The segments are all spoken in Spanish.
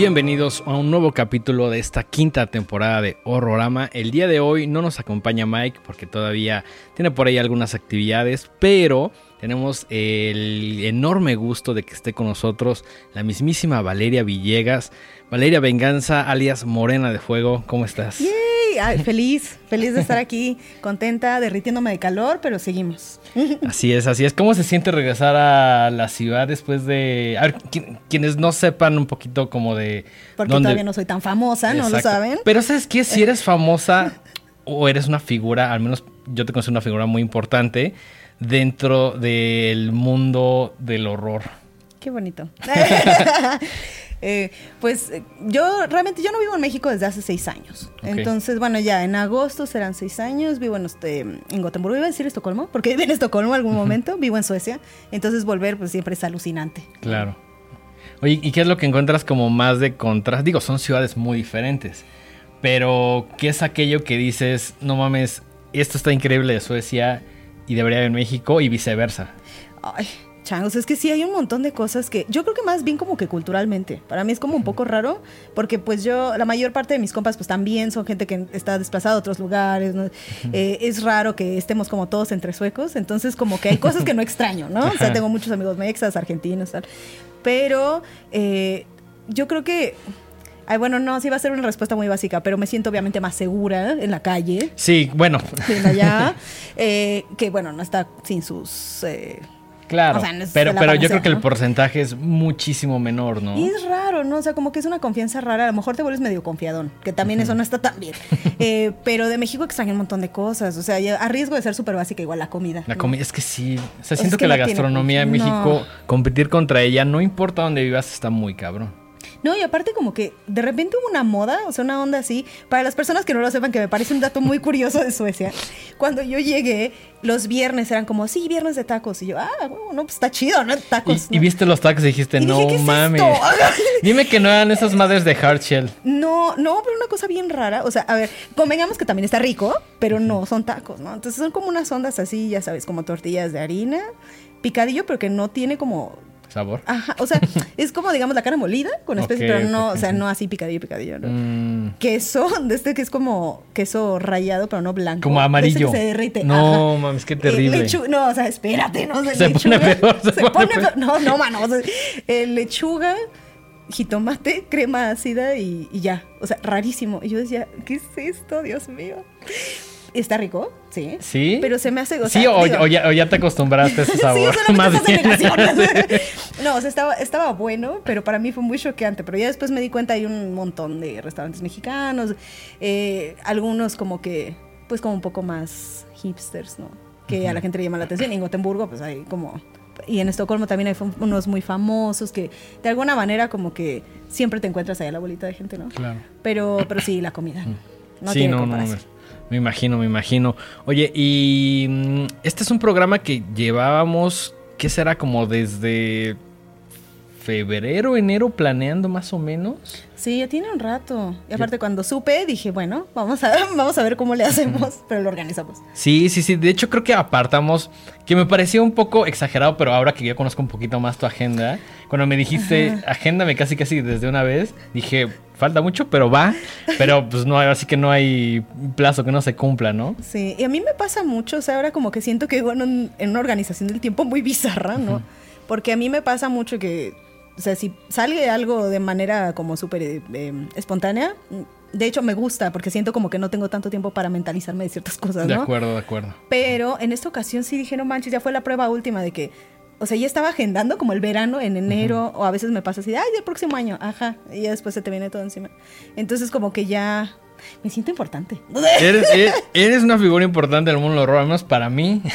Bienvenidos a un nuevo capítulo de esta quinta temporada de Horrorama. El día de hoy no nos acompaña Mike porque todavía tiene por ahí algunas actividades, pero tenemos el enorme gusto de que esté con nosotros la mismísima Valeria Villegas. Valeria Venganza, alias Morena de Fuego, ¿cómo estás? Feliz, feliz de estar aquí, contenta, derritiéndome de calor, pero seguimos. Así es, así es. ¿Cómo se siente regresar a la ciudad después de... A ver, quienes no sepan un poquito como de... Porque todavía no soy tan famosa, ¿no lo saben? Pero ¿sabes qué? Si eres famosa o eres una figura, al menos yo te considero una figura muy importante dentro del mundo del horror. Qué bonito. Eh, pues eh, yo realmente yo no vivo en México desde hace seis años. Entonces, bueno, ya en agosto serán seis años. Vivo en, este, en Gotemburgo, iba a decir Estocolmo, porque viví en Estocolmo algún momento, vivo en Suecia. Entonces volver pues siempre es alucinante. Claro. Oye, ¿y qué es lo que encuentras como más de contraste? Digo, son ciudades muy diferentes. Pero, ¿qué es aquello que dices, no mames, esto está increíble de Suecia y debería haber en México y viceversa? Ay, changos, es que sí hay un montón de cosas que yo creo que más bien como que culturalmente. Para mí es como un poco raro porque pues yo, la mayor parte de mis compas pues también son gente que está desplazada a otros lugares. Eh, es raro que estemos como todos entre suecos, entonces como que hay cosas que no extraño, ¿no? O sea, tengo muchos amigos mexas, argentinos, tal. Pero eh, yo creo que Ay, bueno, no, sí va a ser una respuesta muy básica, pero me siento obviamente más segura en la calle. Sí, bueno. allá. Eh, que bueno, no está sin sus. Eh, claro, pero, pero yo creo que el porcentaje es muchísimo menor, ¿no? Y es raro, ¿no? O sea, como que es una confianza rara. A lo mejor te vuelves medio confiadón, que también eso no está tan bien. Eh, pero de México extraña un montón de cosas. O sea, a riesgo de ser súper básica, igual la comida. La comida, es que sí. O sea, siento que, la gastronomía de México, competir contra ella, no importa dónde vivas, está muy cabrón. No, y aparte como que de repente hubo una moda, o sea, una onda así. Para las personas que no lo sepan, que me parece un dato muy curioso de Suecia. Cuando yo llegué, los viernes eran como, sí, viernes de tacos. Y yo, ah, bueno, no, pues está chido, ¿no? Tacos. Y, viste los tacos y dijiste, no mames. Dime que no eran esas madres de hardshell. No, no, pero una cosa bien rara. O sea, a ver, convengamos que también está rico, pero no son tacos, ¿no? Entonces son como unas ondas así, ya sabes, como tortillas de harina, picadillo, pero que no tiene como sabor. Ajá, o sea, es como digamos la carne molida con especies, pero no, o sea, no así picadillo, picadillo, ¿no? Mm. Queso, de este que es como queso rayado, pero no blanco. Como amarillo. que se derrite. No, mames, qué terrible. no, o sea, espérate, ¿no? Se, pone peor. Se, pone, peor. No, no, mano. O sea, eh, lechuga, jitomate, crema ácida y, y ya. O sea, rarísimo. Y yo decía, ¿qué es esto? Dios mío. Está rico, sí. Sí. Pero se me hace. O sí, o, ya, te acostumbraste a ese sabor. sí, más no, o sea, estaba, estaba bueno, pero para mí fue muy choqueante. Pero ya después me di cuenta, hay un montón de restaurantes mexicanos, eh, algunos como que, pues como un poco más hipsters, ¿no? Que a la gente le llama la atención. Y en Gotemburgo, pues hay como y en Estocolmo también hay unos muy famosos que de alguna manera como que siempre te encuentras ahí a la bolita de gente, ¿no? Claro. Pero, pero sí, la comida. No tiene comparación. Me imagino, me imagino. Oye, y mm, este es un programa que llevábamos, ¿qué será? Como desde febrero, enero planeando más o menos. Sí, ya tiene un rato. Y aparte cuando supe dije, bueno, vamos a, vamos a ver cómo le hacemos, pero lo organizamos. Sí, sí, sí. De hecho creo que apartamos, que me pareció un poco exagerado, pero ahora que ya conozco un poquito más tu agenda, cuando me dijiste, agéndame casi casi desde una vez, dije, falta mucho, pero va. Pero pues no, así que no hay plazo que no se cumpla, ¿no? Sí, y a mí me pasa mucho, o sea, ahora como que siento que bueno, en, una organización del tiempo muy bizarra, ¿no? Porque a mí me pasa mucho que, o sea, si sale algo de manera como súper eh, espontánea, de hecho me gusta porque siento como que no tengo tanto tiempo para mentalizarme de ciertas cosas, ¿no? De acuerdo, de acuerdo. Pero en esta ocasión sí dije, no manches, ya fue la prueba última de que o sea, ya estaba agendando como el verano en enero, o a veces me pasa así, ay, el próximo año, ajá, y ya después se te viene todo encima. Entonces, como que ya me siento importante. Eres, una figura importante del mundo del horror, al menos para mí.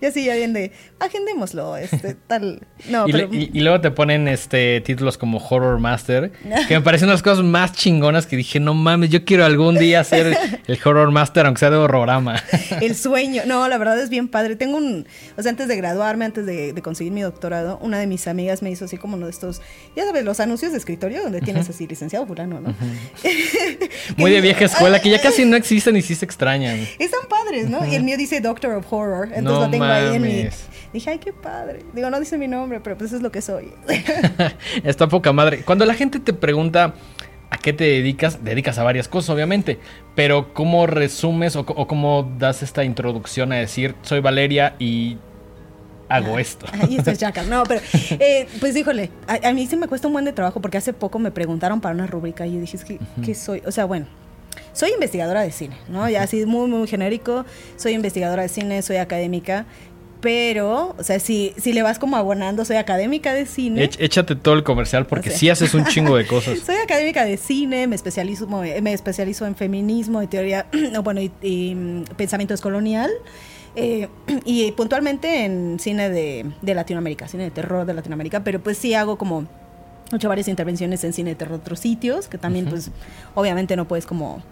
Y así ya bien de, agendémoslo, este, tal. No, y, pero... y, luego te ponen este títulos como Horror Master, que me parecen las cosas más chingonas que dije, no mames, yo quiero algún día ser el Horror Master, aunque sea de horrorama. El sueño. No, la verdad es bien padre. Tengo un, o sea, antes de graduarme, antes de, conseguir mi doctorado, una de mis amigas me hizo así como uno de estos, ya sabes, los anuncios de escritorio donde tienes así licenciado fulano, ¿no? Muy de vieja escuela, que ya casi no existen y sí se extrañan. Están padres, ¿no? Y el mío dice Doctor of Horror, entonces No lo tengo ahí en mi... mames. Dije, ay, qué padre. Digo, no dice mi nombre, pero pues eso es lo que soy. Está poca madre. Cuando la gente te pregunta a qué te dedicas, dedicas a varias cosas, obviamente. Pero ¿cómo resumes o, o cómo das esta introducción a decir, soy Valeria y hago esto? Ahí esto es. No, pero eh, pues híjole, a, a mí sí me cuesta un buen de trabajo porque hace poco me preguntaron para una rúbrica y yo dije, ¿qué soy? O sea, bueno, soy investigadora de cine, ¿no? Ya así muy, muy genérico. Soy investigadora de cine, soy académica. Pero, o sea, si, si le vas como abonando, soy académica de cine. Échate todo el comercial porque O sea. sí haces un chingo de cosas. Soy académica de cine, me especializo, me especializo en feminismo y teoría, no, bueno, y, y, mm, pensamiento descolonial. Eh, y puntualmente en cine de, de Latinoamérica, cine de terror de Latinoamérica, pero pues sí hago como he hecho varias intervenciones en cine de terror de otros sitios, que también pues obviamente no puedes como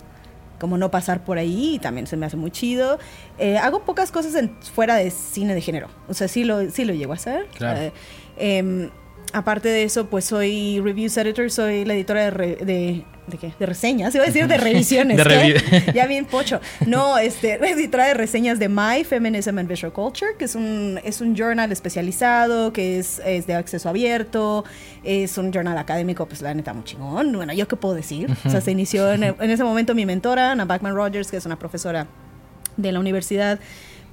como no pasar por ahí y también se me hace muy chido. Eh, hago pocas cosas en- fuera de cine de género, o sea, sí lo, sí lo llego a hacer. Claro. Eh, em, aparte de eso, pues soy reviews editor, soy la editora de, re- de, ¿de qué? De reseñas, iba a decir de revisiones. De ya bien pocho. No, este, editora de reseñas de My Feminism and Visual Culture, que es un, es un journal especializado, que es, es de acceso abierto, es un journal académico, pues la neta muy chingón. Bueno, ¿yo qué puedo decir? O sea, se inició en, en ese momento mi mentora, Ana Backman Rogers, que es una profesora de la universidad,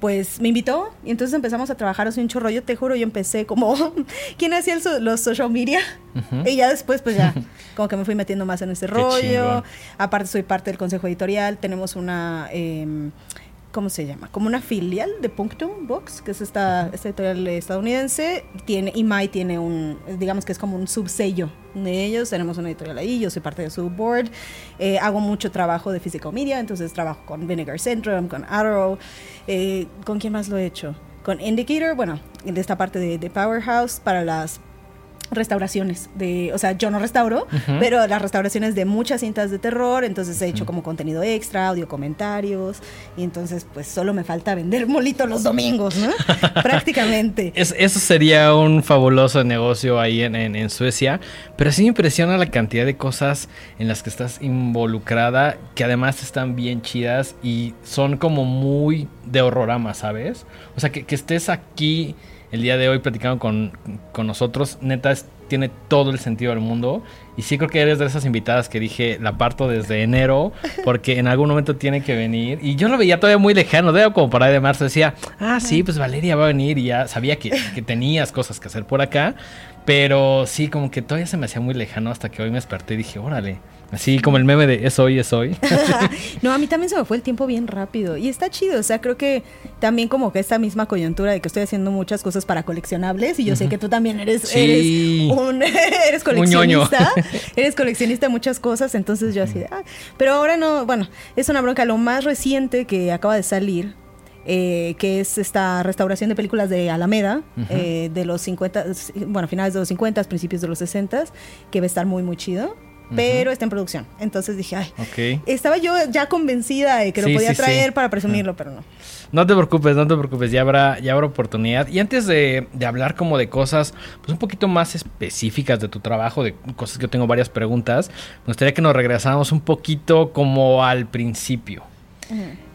pues me invitó y entonces empezamos a trabajar así un chorro. Yo te juro, yo empecé como quien hacía el so- los social media y ya después pues ya como que me fui metiendo más en ese rollo. chingón. Aparte soy parte del consejo editorial, tenemos una... em, ¿Cómo se llama? Como una filial de Punctum Books, que es esta, esta editorial estadounidense. Tiene, y Mai tiene un, digamos que es como un subsello de ellos. Tenemos una editorial ahí, yo soy parte de su board. Eh, hago mucho trabajo de physical media, entonces trabajo con Vinegar Syndrome, con Arrow. Eh, ¿Con quién más lo he hecho? Con Indicator, bueno, de esta parte de, de Powerhouse para las restauraciones de, o sea, yo no restauro, pero las restauraciones de muchas cintas de terror, entonces he hecho como contenido extra, audio comentarios, y entonces pues solo me falta vender molito los domingos, ¿no? Prácticamente. Es- eso sería un fabuloso negocio ahí en, en- en Suecia, pero sí me impresiona la cantidad de cosas en las que estás involucrada, que además están bien chidas y son como muy de horrorama, ¿sabes? O sea, que, que estés aquí el día de hoy platicando con, con nosotros, neta, tiene todo el sentido del mundo. Y sí creo que eres de esas invitadas que dije, la parto desde enero, porque en algún momento tiene que venir. Y yo lo veía todavía muy lejano, de como por ahí de marzo decía, ah, sí, pues Valeria va a venir y ya sabía que, que tenías cosas que hacer por acá. Pero sí, como que todavía se me hacía muy lejano hasta que hoy me desperté y dije, órale. Así como el meme de es hoy, es hoy. no, a mí también se me fue el tiempo bien rápido y está chido, o sea, creo que también como que esta misma coyuntura de que estoy haciendo muchas cosas para coleccionables y yo sé que tú también eres, Sí. eres un eres Un ñoño. coleccionista, eres coleccionista de muchas cosas, entonces yo así, de, ah, pero ahora no, bueno, es una bronca, lo más reciente que acaba de salir eh, que es esta restauración de películas de Alameda, Ujú. eh, de los 50, bueno, finales de los 50, principios de los 60, que va a estar muy, muy chido, pero está en producción. Entonces dije, ay, ok. estaba yo ya convencida de que Sí, lo podía sí, sí. traer para presumirlo, pero no. No te preocupes, no te preocupes, ya habrá, ya habrá oportunidad. Y antes de, de hablar como de cosas pues un poquito más específicas de tu trabajo, de cosas que yo tengo varias preguntas, me gustaría que nos regresáramos un poquito como al principio.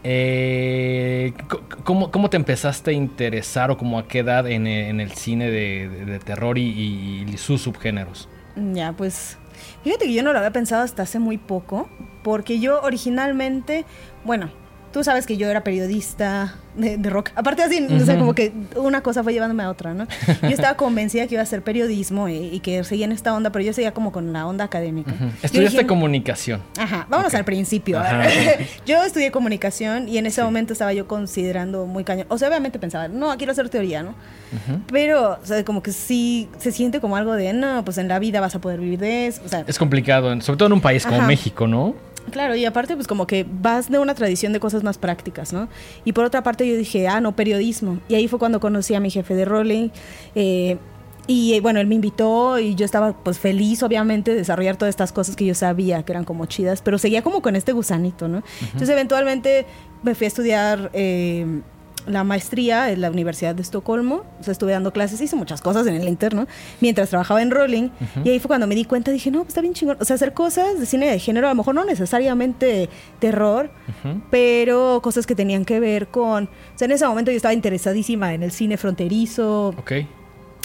Eh, ¿cómo, cómo te empezaste a interesar o como a qué edad en, en el cine de, terror y sus subgéneros? Ya, pues fíjate que yo no lo había pensado hasta hace muy poco, porque yo originalmente, bueno, tú sabes que yo era periodista de, de rock. Aparte así, como que una cosa fue llevándome a otra, ¿no? Yo estaba convencida que iba a hacer periodismo y, y que seguía en esta onda, pero yo seguía como con la onda académica. Yo Estudiaste dije, comunicación. Ajá, vámonos al principio. Ajá. yo estudié comunicación y en ese Sí. momento estaba yo considerando muy cañón. O sea, obviamente pensaba, no, quiero hacer teoría, ¿no? Pero, o sea, como que sí se siente como algo de, no, pues en la vida vas a poder vivir de eso. O sea, Es complicado, sobre todo en un país como Ajá. México, ¿no? Claro, y aparte, pues como que vas de una tradición de cosas más prácticas, ¿no? Y por otra parte, yo dije, ah, no, periodismo. Y ahí fue cuando conocí a mi jefe de rolling. eh, y eh, bueno, él me invitó y yo estaba pues feliz, obviamente, de desarrollar todas estas cosas que yo sabía que eran como chidas, pero seguía como con este gusanito, ¿no? Entonces, eventualmente me fui a estudiar. eh, la maestría en la Universidad de Estocolmo. O sea, estuve dando clases, hice muchas cosas en el interno mientras trabajaba en Rolling. Y ahí fue cuando me di cuenta, dije, no, pues está bien chingón. O sea, hacer cosas de cine de género, a lo mejor no necesariamente terror, pero cosas que tenían que ver con... O sea, en ese momento yo estaba interesadísima en el cine fronterizo. Ok.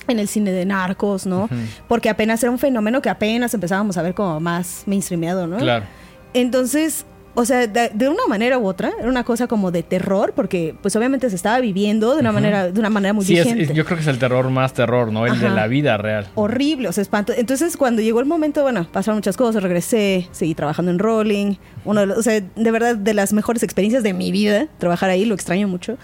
En el cine de narcos, ¿no? Porque apenas era un fenómeno que apenas empezábamos a ver como más mainstreamado, ¿no? Claro. Entonces, o sea, de, de, una manera u otra, era una cosa como de terror, porque pues obviamente se estaba viviendo de una manera, de una manera muy Sí, es- vigente. es- yo creo que es el terror más terror, ¿no? El de la vida real. Horrible, o sea, espanto. Entonces, cuando llegó el momento, bueno, pasaron muchas cosas, regresé, seguí trabajando en Rolling. Uno de los- o sea, de verdad, de las mejores experiencias de mi vida, trabajar ahí, lo extraño mucho.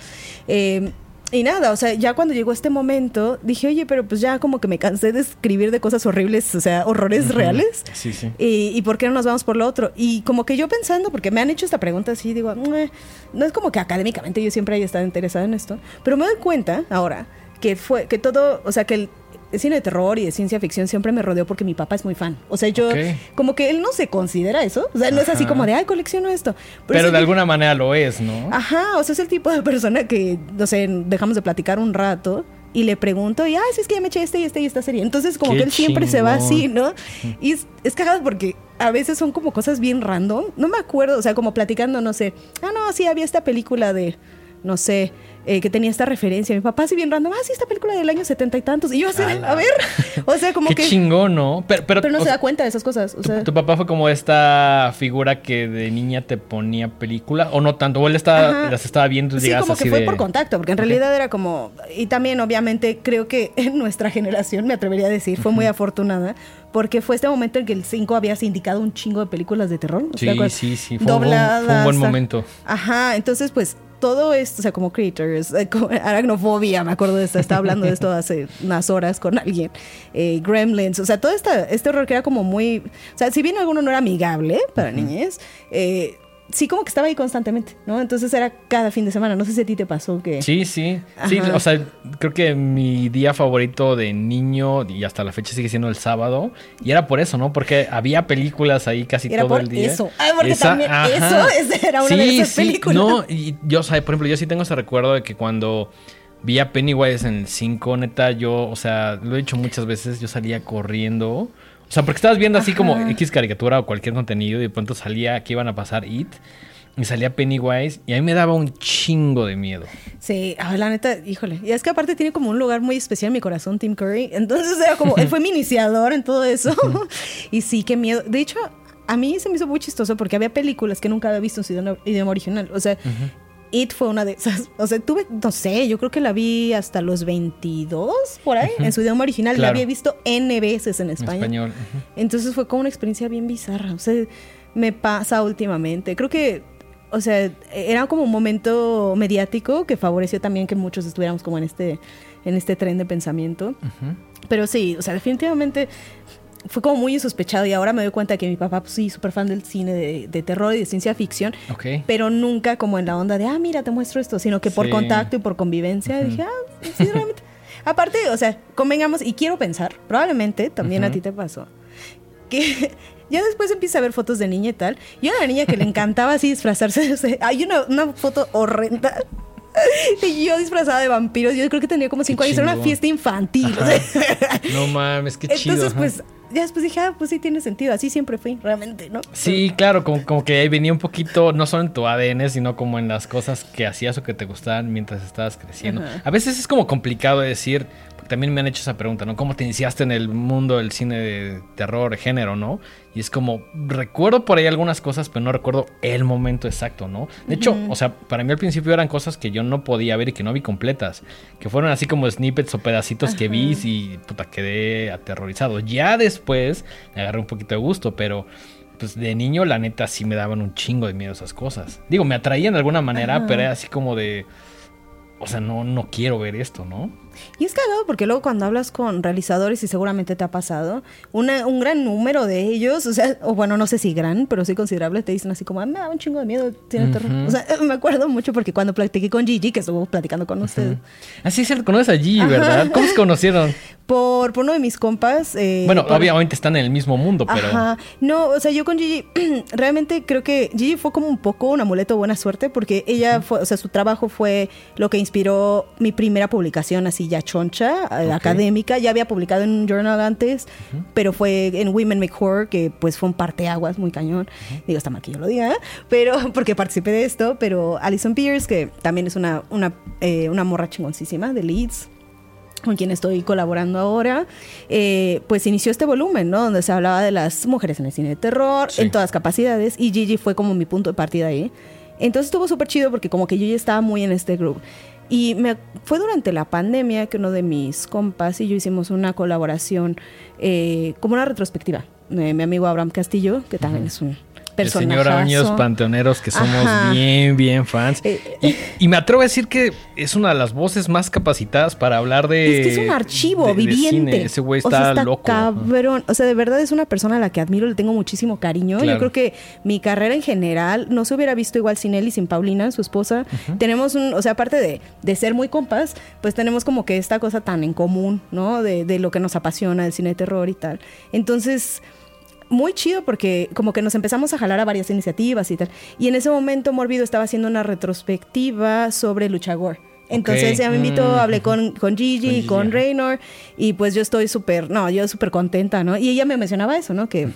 Eh, y nada, o sea, ya cuando llegó este momento, dije, oye, pero pues ya como que me cansé de escribir de cosas horribles, o sea, horrores reales. Sí, sí. ¿Y, y por qué no nos vamos por lo otro? Y como que yo pensando, porque me han hecho esta pregunta así, digo, no es como que académicamente yo siempre haya estado interesada en esto, pero me doy cuenta ahora que fue, que todo, o sea, que el cine de terror y de ciencia ficción siempre me rodeó porque mi papá es muy fan. O sea, yo, como que él no se considera eso, o sea, no es así como de, ay, colecciono esto. Pero de alguna manera lo es, ¿no? Ajá, o sea, es el tipo de persona que, no sé, dejamos de platicar un rato y le pregunto, y, ay, si es que ya me eché este y este y esta serie. Entonces, como Qué que él siempre se va así, ¿no? Y es, es cagado porque a veces son como cosas bien random. No me acuerdo, o sea, como platicando, no sé, ah, no, sí, había esta película de, no sé, eh, que tenía esta referencia. Mi papá así bien random, ah, sí, esta película del año setenta y tantos. Y yo así, Ala. a ver, o sea, como Qué que... chingón, ¿no? Pero, pero, Pero no se da cuenta de esas cosas. O tu, sea, tu papá fue como esta figura que de niña te ponía película, o no tanto, o él estaba, Ajá. las estaba viendo y Sí, como así que fue de- por contacto, porque en realidad era como. Y también, obviamente, creo que en nuestra generación, me atrevería a decir, fue muy afortunada, porque fue este momento en que el 5 había sindicado un chingo de películas de terror. ¿te Sí, sí, sí, fue un fue un buen momento. Ajá, entonces, pues todo esto, o sea, como Creatures, eh, como aracnofobia, me acuerdo de esto, estaba hablando de esto hace unas horas con alguien, eh, Gremlins, o sea, todo esta, este horror que era como muy, o sea, si bien alguno no era amigable para niñez, eh, sí como que estaba ahí constantemente, ¿no? Entonces era cada fin de semana, no sé si a ti te pasó que... Sí, sí. Sí, o sea, creo que mi día favorito de niño y hasta la fecha sigue siendo el sábado. Y era por eso, ¿no? Porque había películas ahí casi Era todo por el día. eso. Ah, porque Esa- también ajá. eso era una de Sí, esas sí, películas. No, y yo, o sea, por ejemplo, yo sí tengo ese recuerdo de que cuando vi a Pennywise en el 5, neta, yo, o sea, lo he dicho muchas veces, yo salía corriendo. O sea, porque estabas viendo así como. X caricatura o cualquier contenido y de pronto salía que iban a pasar It. Y salía Pennywise y a mí me daba un chingo de miedo. Sí, ah, la neta, híjole. Y es que aparte tiene como un lugar muy especial en mi corazón, Tim Curry. Entonces era como, él fue mi iniciador en todo eso. y sí, qué miedo. De hecho, a mí se me hizo muy chistoso porque había películas que nunca había visto en su idioma, idioma original. O sea, It fue una de esas. O sea, tuve, no sé, yo creo que la vi hasta los 22 por ahí en su idioma original. La había visto N veces en En español. Entonces fue como una experiencia bien bizarra. O sea, me pasa últimamente. Creo que, o sea, era como un momento mediático que favoreció también que muchos estuviéramos como en este, en este tren de pensamiento. Pero sí, o sea, definitivamente fue como muy insospechado y ahora me doy cuenta que mi papá, pues sí, súper fan del cine de, de terror y de ciencia ficción, Ok. pero nunca como en la onda de, ah, mira, te muestro esto, sino que por Sí. contacto y por convivencia dije, ah, sí, realmente. Aparte, o sea, convengamos, y quiero pensar, probablemente también a ti te pasó, que ya después empieza a ver fotos de niña y tal. Yo era una niña que le encantaba así disfrazarse. o sea, hay una, una foto horrenda. Y yo disfrazada de vampiros, yo creo que tenía como cinco Qué años, era una fiesta infantil. o Ajá. sea. No mames, qué chido. Entonces, pues, ya después dije, ah, pues sí tiene sentido, así siempre fui, realmente, ¿no? Sí, claro, como, como que ahí venía un poquito, no solo en tu ADN, sino como en las cosas que hacías o que te gustaban mientras estabas creciendo. Ajá. A veces es como complicado de decir, también me han hecho esa pregunta, ¿no? ¿Cómo te iniciaste en el mundo del cine de terror, género, ¿no? Y es como, recuerdo por ahí algunas cosas, pero no recuerdo el momento exacto, ¿no? De hecho, o sea, para mí al principio eran cosas que yo no podía ver y que no vi completas, que fueron así como snippets o pedacitos que vi y puta, quedé aterrorizado. Ya después me agarré un poquito de gusto, pero pues de niño la neta sí me daban un chingo de miedo esas cosas. Digo, me atraían de alguna manera, pero era así como de... O sea, no, no quiero ver esto, ¿no? Y es cagado porque luego cuando hablas con realizadores, y seguramente te ha pasado, una, un gran número de ellos, o sea, o bueno, no sé si gran, pero sí considerable, te dicen así como, ah, me da un chingo de miedo, tiene terror. O sea, me acuerdo mucho porque cuando platiqué con Gigi, que estuvo platicando con usted. Así se conoces a Gigi, ¿verdad? ¿Cómo se conocieron? Por, por uno de mis compas. Eh, bueno, obviamente están en el mismo mundo, pero. Ajá. No, o sea, yo con Gigi, realmente creo que Gigi fue como un poco un amuleto de buena suerte porque ella fue, o sea, su trabajo fue lo que inspiró mi primera publicación así ya choncha, eh, académica. Ya había publicado en un journal antes, pero fue en Women Make Horror, que pues fue un parteaguas muy cañón. Digo, está mal que yo lo diga, pero porque participé de esto. Pero Alison Pierce, que también es una, una, eh, una morra chingoncísima de Leeds con quien estoy colaborando ahora, eh, pues inició este volumen, ¿no? Donde se hablaba de las mujeres en el cine de terror, en todas capacidades, y Gigi fue como mi punto de partida ahí. Entonces estuvo súper chido porque como que yo ya estaba muy en este grupo. Y me, fue durante la pandemia que uno de mis compas y yo hicimos una colaboración, eh, como una retrospectiva. Eh, mi amigo Abraham Castillo, que también es un el señor Años Panteoneros, que somos bien, bien fans. Eh, y, me atrevo a decir que es una de las voces más capacitadas para hablar de. Es que es un archivo viviente. Ese güey está, loco. Cabrón. O sea, de verdad es una persona a la que admiro, le tengo muchísimo cariño. Yo creo que mi carrera en general no se hubiera visto igual sin él y sin Paulina, su esposa. Tenemos un. O sea, aparte de, de, ser muy compas, pues tenemos como que esta cosa tan en común, ¿no? De, de lo que nos apasiona, el cine de terror y tal. Entonces muy chido porque como que nos empezamos a jalar a varias iniciativas y tal. Y en ese momento Morbido estaba haciendo una retrospectiva sobre Luchagor. Entonces ya me invitó, mm. hablé con, con Gigi, con, con Raynor y pues yo estoy súper, no, yo súper contenta, ¿no? Y ella me mencionaba eso, ¿no? Que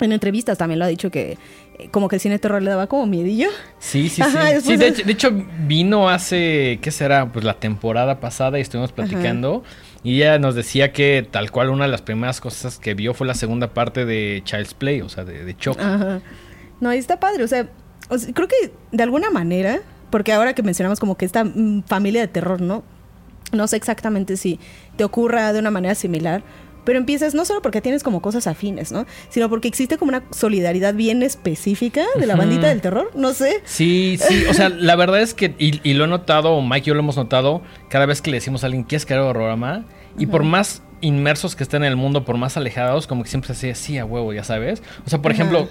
en entrevistas también lo ha dicho que eh, como que el cine terror le daba como miedillo. Sí, sí, sí. sí de, hecho, vino hace, ¿qué será? Pues la temporada pasada y estuvimos platicando. Y ella nos decía que tal cual una de las primeras cosas que vio fue la segunda parte de Child's Play, o sea, de, de. No, ahí está padre. O sea, creo que de alguna manera, porque ahora que mencionamos como que esta mm, familia de terror, ¿no? No sé exactamente si te ocurra de una manera similar, pero empiezas no solo porque tienes como cosas afines, ¿no? Sino porque existe como una solidaridad bien específica de la bandita del terror, no sé. Sí, sí, o sea, la verdad es que, y, lo he notado, Mike y yo lo hemos notado, cada vez que le decimos a alguien, ¿quieres crear horrorama? Y por más inmersos que estén en el mundo, por más alejados, como que siempre se hace así a huevo, ya sabes. O sea, por ejemplo,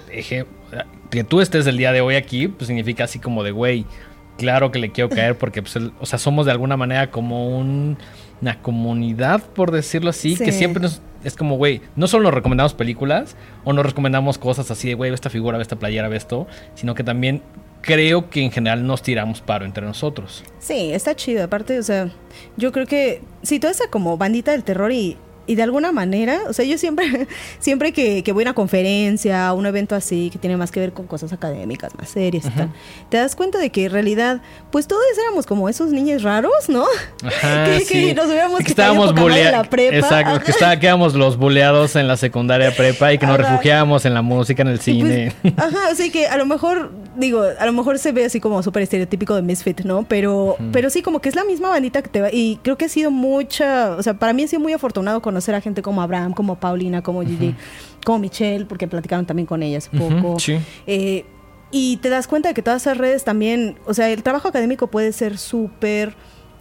que tú estés el día de hoy aquí, pues significa así como de, güey, claro que le quiero caer porque, pues, o sea, somos de alguna manera como un una comunidad, por decirlo así, que siempre nos, es como, güey, no solo nos recomendamos películas o nos recomendamos cosas así de, güey, ve esta figura, ve esta playera, ve esto, sino que también creo que en general nos tiramos paro entre nosotros. Sí, está chido. Aparte, o sea, yo creo que si toda esa como bandita del terror y y de alguna manera, o sea, yo siempre, siempre que, que, voy a una conferencia, a un evento así, que tiene más que ver con cosas académicas, más serias y tal, te das cuenta de que en realidad, pues todos éramos como esos niños raros, ¿no? Ajá, que, que, nos hubiéramos que estábamos en la prepa. Exacto, que, está, que éramos los buleados en la secundaria prepa y que nos refugiábamos en la música, en el pues, cine. ajá, o sea que a lo mejor, digo, a lo mejor se ve así como súper estereotípico de Misfit, ¿no? Pero, pero sí, como que es la misma bandita que te va, y creo que ha sido mucha, o sea, para mí ha sido muy afortunado con conocer a gente como Abraham, como Paulina, como Gigi, como Michelle, porque platicaron también con ellas un poco. Eh, y te das cuenta de que todas esas redes también, o sea, el trabajo académico puede ser súper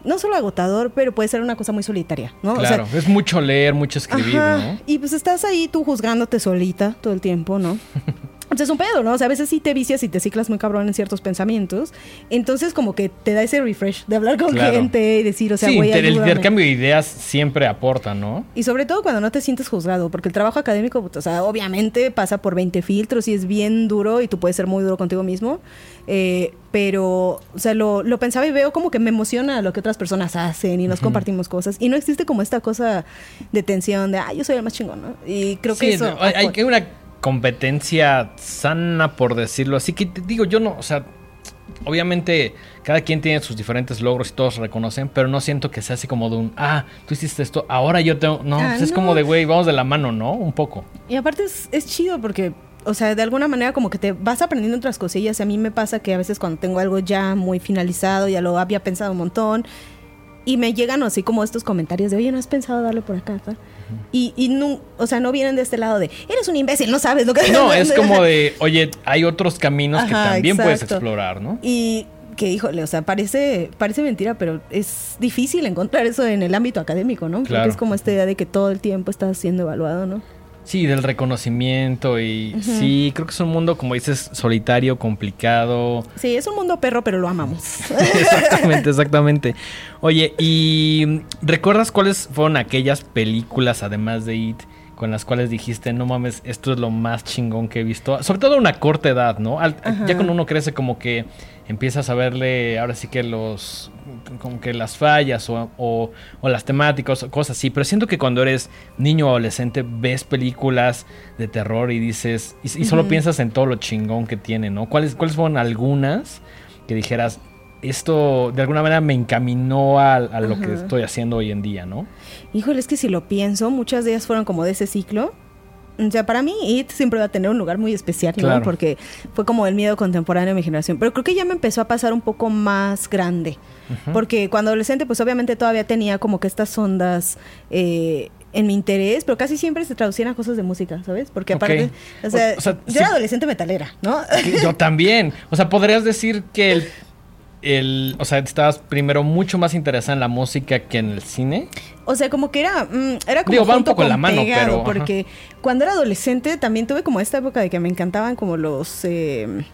no solo agotador, pero puede ser una cosa muy solitaria, ¿no? Claro, es mucho leer, mucho escribir, ¿no? Y pues estás ahí tú juzgándote solita todo el tiempo, ¿no? Entonces es un pedo, ¿no? O sea, a veces sí te vicias y te ciclas muy cabrón en ciertos pensamientos. Entonces como que te da ese refresh de hablar con gente y decir, o sea, sí, el intercambio de ideas siempre aporta, ¿no? Y sobre todo cuando no te sientes juzgado, porque el trabajo académico, o sea, obviamente pasa por 20 filtros y es bien duro y tú puedes ser muy duro contigo mismo. Eh, pero, o sea, lo, lo, pensaba y veo como que me emociona lo que otras personas hacen y nos compartimos cosas. Y no existe como esta cosa de tensión de, ah, yo soy el más chingón, ¿no? Y creo que eso... hay, hay una competencia sana, por decirlo así. Que te digo, yo no, o sea, obviamente cada quien tiene sus diferentes logros y todos reconocen, pero no siento que sea así como de un, ah, tú hiciste esto, ahora yo tengo, no, ah, pues es como de, güey, vamos de la mano, ¿no? Un poco. Y aparte es, es chido porque o sea, de alguna manera como que te vas aprendiendo otras cosillas. A mí me pasa que a veces cuando tengo algo ya muy finalizado, ya lo había pensado un montón, y me llegan así como estos comentarios de, oye, ¿no has pensado darle por acá? Y, y no, o sea, no vienen de este lado de, eres un imbécil, no sabes lo que... No, es como de, oye, hay otros caminos que también puedes explorar, ¿no? Y que híjole, o sea, parece, parece mentira, pero es difícil encontrar eso en el ámbito académico, ¿no? Claro. es como esta idea de que todo el tiempo estás siendo evaluado, ¿no? Sí, del reconocimiento y sí, creo que es un mundo, como dices, solitario, complicado. Sí, es un mundo perro, pero lo amamos. exactamente, exactamente. Oye, ¿y recuerdas cuáles fueron aquellas películas, además de It, con las cuales dijiste, no mames, esto es lo más chingón que he visto? Sobre todo a una corta edad, ¿no? Al- ya cuando uno crece como que empiezas a verle ahora sí que los como que las fallas o, o- o las temáticas o cosas así pero siento que cuando eres niño o adolescente ves películas de terror y dices y, y solo piensas en todo lo chingón que tiene no cuáles cuáles fueron algunas que dijeras esto de alguna manera me encaminó a, a lo que estoy haciendo hoy en día no Híjole, es que si lo pienso, muchas de ellas fueron como de ese ciclo. O sea, para mí It siempre va a tener un lugar muy especial, ¿no? Porque fue como el miedo contemporáneo de mi generación. Pero creo que ya me empezó a pasar un poco más grande. Porque cuando adolescente, pues obviamente todavía tenía como que estas ondas eh, en mi interés, pero casi siempre se traducían a cosas de música, ¿sabes? Porque aparte, o sea, O- o sea, yo sí- era adolescente metalera, ¿no? Yo también. O sea, podrías decir que el, el- o sea, estabas primero mucho más interesada en la música que en el cine. O sea, como que era, mm, era como Digo, va un poco en la con mano, pero, ajá. porque cuando era adolescente también tuve como esta época de que me encantaban como los eh,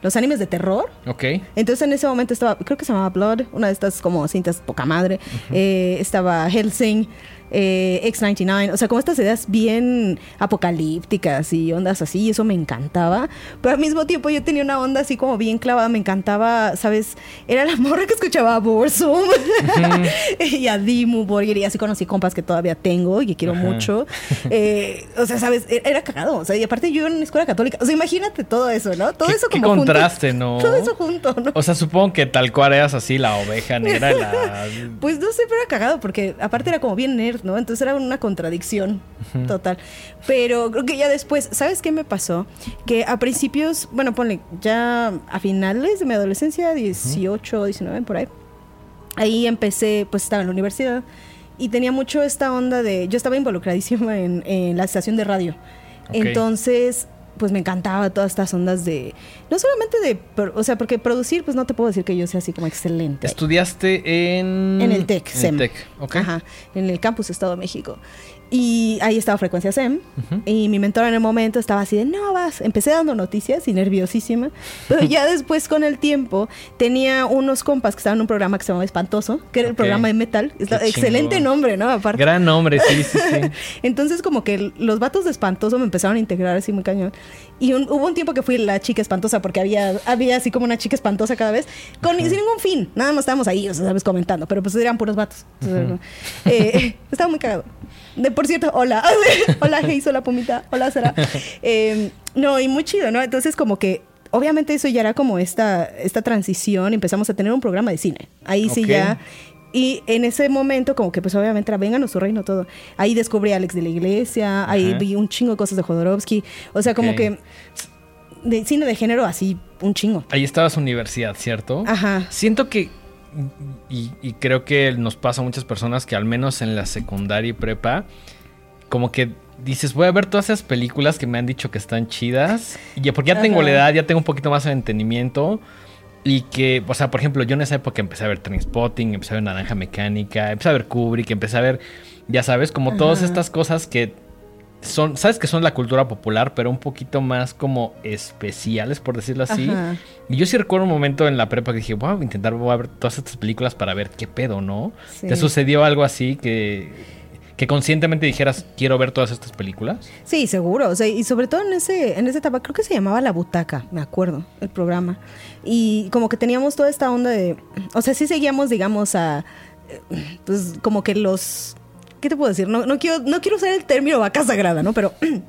los animes de terror. Ok. Entonces en ese momento estaba, creo que se llamaba Blood, una de estas como cintas poca madre. Eh, estaba Helsing, eh, X99, o sea, como estas ideas bien apocalípticas y ondas así, y eso me encantaba. Pero al mismo tiempo yo tenía una onda así como bien clavada, me encantaba, ¿sabes? Era la morra que escuchaba a Borsum y a Dimu Borgir, y así conocí compas que todavía tengo y que quiero mucho. Eh, o sea, ¿sabes? Era era cagado, o sea, y aparte yo en una escuela católica, o sea, imagínate todo eso, ¿no? Todo Qué- eso qué como junto. contraste, ¿no? Todo eso junto, ¿no? O sea, supongo que tal cual eras así la oveja negra, la... Pues no sé, pero era cagado porque aparte era como bien nerd, ¿no? Entonces era una contradicción total. Pero creo que ya después, ¿sabes qué me pasó? Que a principios, bueno, ponle, ya a finales de mi adolescencia, 18, 19, por ahí, ahí empecé, pues estaba en la universidad y tenía mucho esta onda de, yo estaba involucradísima en, en la estación de radio. Entonces, pues me encantaba todas estas ondas de, no solamente de, o sea, porque producir, pues no te puedo decir que yo sea así como excelente. Estudiaste en... En el TEC, En el TEC, ok. Ajá, en el campus Estado de México. Y ahí estaba Frecuencia SEM. Y mi mentora en el momento estaba así de, no vas. Empecé dando noticias y nerviosísima. Pero ya después, con el tiempo, tenía unos compas que estaban en un programa que se llamaba Espantoso, que era el programa de metal. Qué excelente nombre, ¿no? Aparte. Gran nombre, sí, sí, sí. Entonces, como que los vatos de espantoso me empezaron a integrar así muy cañón. Y un- hubo un tiempo que fui la chica espantosa, porque había, había así como una chica espantosa cada vez, con, sin ningún fin. Nada más estábamos ahí, o sea, sabes, comentando, pero pues eran puros vatos. Entonces, eh, estaba muy cagado. De por cierto, hola. hola, Geis, hola, Pumita. Hola, Sara. Eh, no, y muy chido, ¿no? Entonces, como que. Obviamente eso ya era como esta, esta transición, empezamos a tener un programa de cine. Ahí sí ya y en ese momento, como que pues obviamente era vengan a su reino todo. Ahí descubrí a Alex de la Iglesia, ahí vi un chingo de cosas de Jodorowsky. O sea, como que de cine de género así, un chingo. Ahí estabas universidad, ¿cierto? Ajá. Siento que, y, y creo que nos pasa a muchas personas que al menos en la secundaria y prepa, como que dices, voy a ver todas esas películas que me han dicho que están chidas, y ya, porque ya tengo la edad, ya tengo un poquito más de entendimiento, y que, o sea, por ejemplo, yo en esa época empecé a ver Trainspotting, empecé a ver Naranja Mecánica, empecé a ver Kubrick, empecé a ver, ya sabes, como todas estas cosas que son, sabes que son la cultura popular, pero un poquito más como especiales, por decirlo así. Ajá. Y yo sí recuerdo un momento en la prepa que dije, voy a intentar voy a ver todas estas películas para ver qué pedo, ¿no? Sí. ¿Te sucedió algo así que, que conscientemente dijeras, quiero ver todas estas películas? Sí, seguro. O sea, y sobre todo en ese, en esa etapa, creo que se llamaba La Butaca, me acuerdo, el programa. Y como que teníamos toda esta onda de. O sea, sí seguíamos, digamos, a. eh, Pues como que los. ¿Qué te puedo decir? No, no quiero, no quiero usar el término vaca sagrada, ¿no? Pero.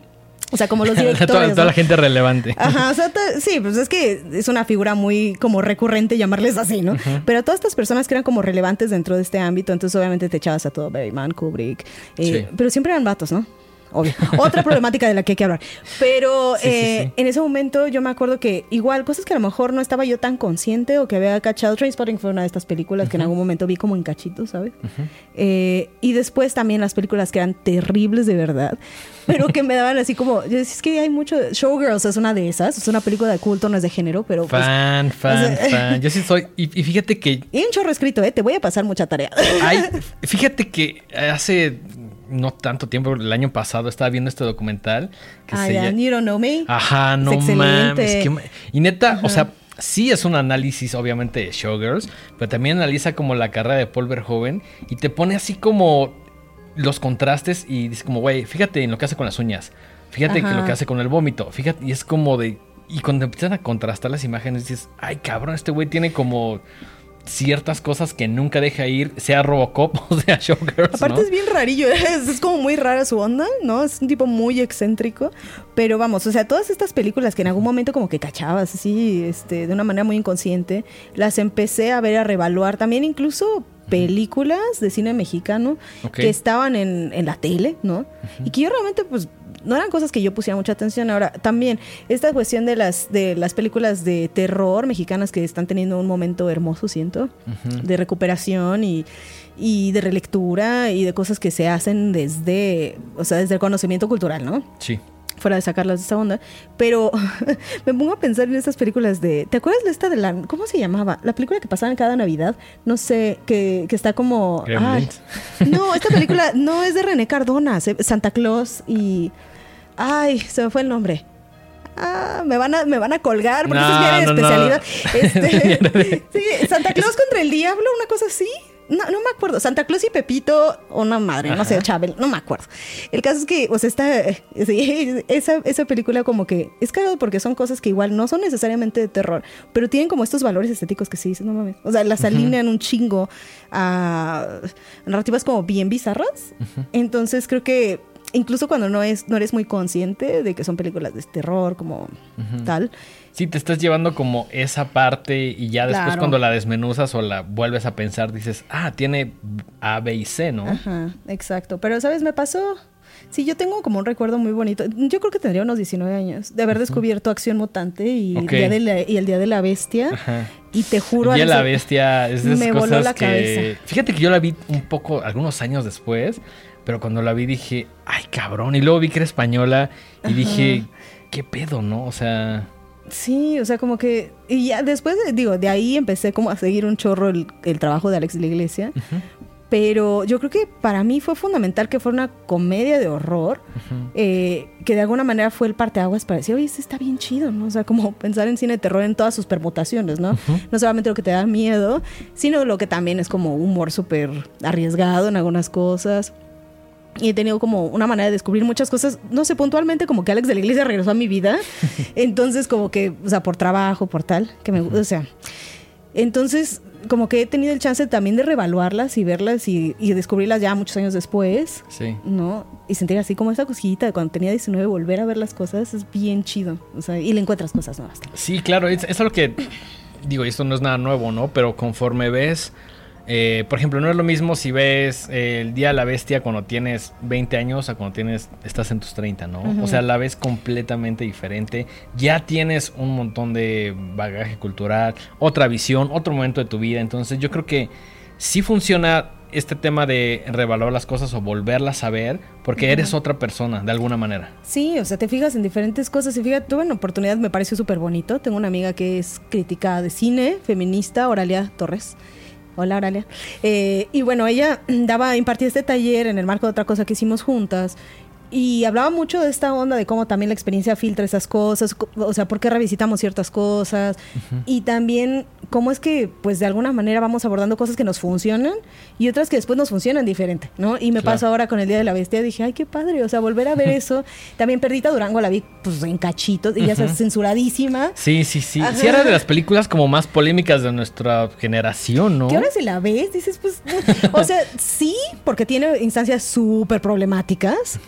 O sea, como los directores. toda, toda ¿no? la gente relevante. Ajá, o sea, sí, pues es que es una figura muy como recurrente llamarles así, ¿no? Pero todas estas personas que eran como relevantes dentro de este ámbito, entonces obviamente te echabas a todo Berryman, Kubrick, eh, Sí. pero siempre eran vatos, ¿no? Obvio. Otra problemática de la que hay que hablar. Pero Sí, eh, sí. en ese momento yo me acuerdo que igual cosas que a lo mejor no estaba yo tan consciente o que había cachado. Trainspotting fue una de estas películas que en algún momento vi como en cachitos, ¿sabes? Eh, y después también las películas que eran terribles de verdad, pero que me daban así como, yo decía, es que hay mucho, Showgirls es una de esas, es una película de culto, no es de género, pero pues... Fan, fan, sea- fan. Yo sí soy. Y, y fíjate que. Y un chorro escrito, ¿eh? Te voy a pasar mucha tarea. Hay, fíjate que hace no tanto tiempo, el año pasado, estaba viendo este documental que se llama. You Don't Know Me. Ajá, no Es mames. y neta, o sea, sí es un análisis, obviamente, de Showgirls, pero también analiza como la carrera de Paul Verhoeven y te pone así como los contrastes y dice como, güey, fíjate en lo que hace con las uñas, fíjate Ajá. lo que hace con el vómito, fíjate, y es como de... Y cuando empiezan a contrastar las imágenes, dices, ay cabrón, este güey tiene como ciertas cosas que nunca deja ir, sea Robocop o sea Showgirls, Aparte es bien rarillo, es, es como muy rara su onda, ¿no? Es un tipo muy excéntrico, pero vamos, o sea, todas estas películas que en algún momento como que cachabas así, este, de una manera muy inconsciente, las empecé a ver, a revaluar, también incluso películas de cine mexicano que estaban en, en la tele, ¿no? Y que yo realmente, pues, no eran cosas que yo pusiera mucha atención. Ahora, también, esta cuestión de las, de las películas de terror mexicanas que están teniendo un momento hermoso, siento, de recuperación y, y de relectura y de cosas que se hacen desde, o sea, desde el conocimiento cultural, ¿no? Sí. Fuera de sacarlas de esa onda. Pero me pongo a pensar en estas películas de. ¿Te acuerdas de esta de la. ¿Cómo se llamaba? La película que pasaba en cada Navidad. No sé, que, que está como. ay. No, esta película no es de René Cardona, Santa Claus y. Ay, se me fue el nombre. Ah, me van a, me van a colgar porque No, esa es mi no, especialidad. Este, sí, Santa Claus contra el diablo, una cosa así. No, no me acuerdo. Santa Claus y Pepito, una madre, no sé. Chabel, no me acuerdo. El caso es que, o sea, está, sí, esa, esa película como que es cagado porque son cosas que igual no son necesariamente de terror, pero tienen como estos valores estéticos que sí dices, no mames. O sea, las alinean un chingo a narrativas como bien bizarras. Entonces creo que incluso cuando no, es, no eres muy consciente de que son películas de terror, como tal. Sí, te estás llevando como esa parte y ya después Claro. cuando la desmenuzas o la vuelves a pensar dices, ah, tiene A, B y C, ¿no? Ajá, exacto. Pero, ¿sabes? Me pasó. Sí, yo tengo como un recuerdo muy bonito. Yo creo que tendría unos 19 años de haber descubierto Acción Mutante y, el, día de la, y el Día de la Bestia. Ajá. Y te juro. Y a Alex, la bestia es de esas me voló cosas la que... cabeza. Fíjate que yo la vi un poco, algunos años después, pero cuando la vi dije, ay cabrón, y luego vi que era española y Ajá. dije, ¿qué pedo, no? O sea, Sí, o sea, como que. Y ya después, digo, de ahí empecé como a seguir un chorro el, el trabajo de Alex de la Iglesia. Pero yo creo que para mí fue fundamental que fuera una comedia de horror, eh, que de alguna manera fue el parteaguas para decir, oye, este está bien chido, ¿no? O sea, como pensar en cine de terror en todas sus permutaciones, ¿no? No solamente lo que te da miedo, sino lo que también es como humor súper arriesgado en algunas cosas. Y he tenido como una manera de descubrir muchas cosas, no sé, puntualmente como que Alex de la Iglesia regresó a mi vida. Entonces, como que, o sea, por trabajo, por tal, que me gusta, o sea. Entonces, como que he tenido el chance también de reevaluarlas y verlas y, y descubrirlas ya muchos años después, sí. ¿no? Y sentir así como esa cosquillita de cuando tenía 19, volver a ver las cosas es bien chido. O sea, y le encuentras cosas nuevas. Sí, claro, es, es algo que, digo, esto no es nada nuevo, ¿no? Pero conforme ves, eh, por ejemplo, no es lo mismo si ves eh, el Día de la Bestia cuando tienes 20 años a cuando tienes, estás en tus 30, ¿no? O sea, la ves completamente diferente. Ya tienes un montón de bagaje cultural, otra visión, otro momento de tu vida. Entonces yo creo que sí funciona este tema de revaluar las cosas o volverlas a ver porque eres otra persona, de alguna manera. Sí, o sea, te fijas en diferentes cosas. Y fíjate, tuve una oportunidad, me pareció súper bonito. Tengo una amiga que es crítica de cine, feminista, Oralia Torres. Hola, Oralia. Eh, y bueno, ella daba, impartía este taller en el marco de otra cosa que hicimos juntas. Y hablaba mucho de esta onda de cómo también la experiencia filtra esas cosas, co- o sea, por qué revisitamos ciertas cosas. Y también cómo es que, pues, de alguna manera vamos abordando cosas que nos funcionan y otras que después nos funcionan diferente, ¿no? Y me Claro. pasó ahora con el Día de la Bestia, dije, ay, qué padre, o sea, volver a ver eso. También Perdita Durango la vi, pues, en cachitos, y ya sabes, censuradísima. Sí, sí, sí. Ajá. Sí era de las películas como más polémicas de nuestra generación, ¿no? Que ahora se la ves, dices, pues, o sea, sí, porque tiene instancias súper problemáticas,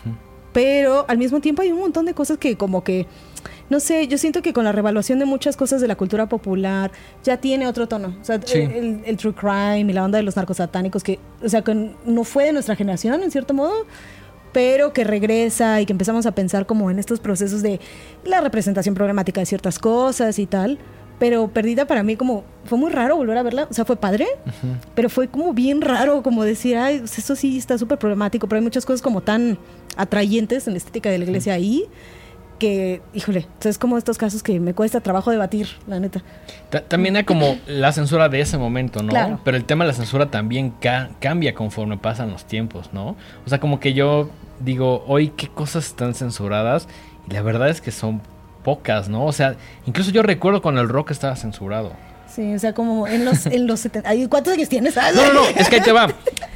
pero al mismo tiempo hay un montón de cosas que como que, no sé, yo siento que con la revaluación de muchas cosas de la cultura popular ya tiene otro tono. O sea, Sí. el, el true crime y la onda de los narcosatánicos, que, o sea, que no fue de nuestra generación, en cierto modo. pero que regresa y que empezamos a pensar como en estos procesos de la representación programática de ciertas cosas y tal. Pero perdida para mí como fue muy raro volver a verla, o sea, fue padre, pero fue como bien raro como decir, ay, pues eso sí está súper problemático, pero hay muchas cosas como tan atrayentes en la estética de la iglesia ahí que, híjole, es como estos casos que me cuesta trabajo debatir, la neta. también hay como la censura de ese momento, ¿no? Claro. Pero el tema de la censura también cambia conforme pasan los tiempos, ¿no? O sea, como que yo digo, hoy qué cosas están censuradas y la verdad es que son pocas, ¿no? O sea, incluso yo recuerdo cuando el rock estaba censurado. Sí, o sea, como en los, en los 70. ¿Cuántos años tienes? No, no, no, es que ahí te va.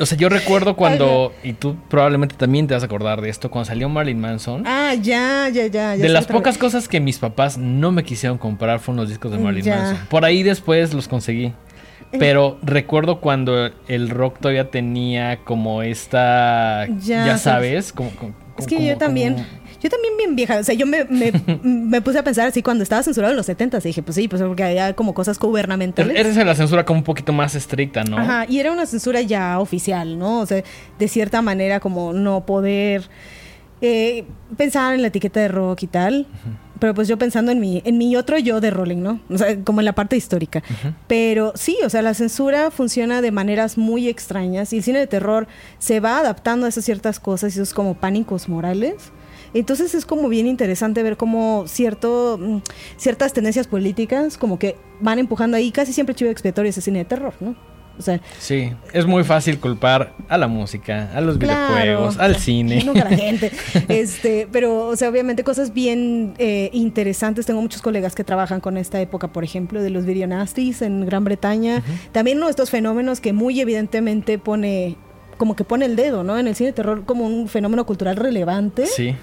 O sea, yo recuerdo cuando, y tú probablemente también te vas a acordar de esto, cuando salió Marilyn Manson. Ah, ya, ya, ya. de las pocas cosas que mis papás no me quisieron comprar fueron los discos de Marilyn Manson. Por ahí después los conseguí. Eh. Pero recuerdo cuando el rock todavía tenía como esta, ya, sabes, como, es que yo también. Yo también bien vieja, o sea, yo me, me, puse a pensar así cuando estaba censurado en los 70 y dije, pues sí, pues porque había como cosas gubernamentales. Esa es la censura como un poquito más estricta, ¿no? Ajá, y era una censura ya oficial, ¿no? O sea, de cierta manera como no poder eh, pensar en la etiqueta de rock y tal. Pero pues yo pensando en mi, en mi otro yo de Rolling, ¿no? O sea, como en la parte histórica. Pero sí, o sea, la censura funciona de maneras muy extrañas y el cine de terror se va adaptando a esas ciertas cosas y esos como pánicos morales entonces es como bien interesante ver cómo cierto, mm, ciertas tendencias políticas como que van empujando ahí casi siempre chivo expiatorio ese cine de terror, ¿no? O sea, sí, es muy fácil culpar a la música, a los videojuegos, al cine. No, a la gente. este, pero, o sea, obviamente cosas bien eh, interesantes. Tengo muchos colegas que trabajan con esta época, por ejemplo, de los video nasties en Gran Bretaña. También uno de estos fenómenos que muy evidentemente pone, como que pone el dedo, ¿no? En el cine de terror como un fenómeno cultural relevante. Sí.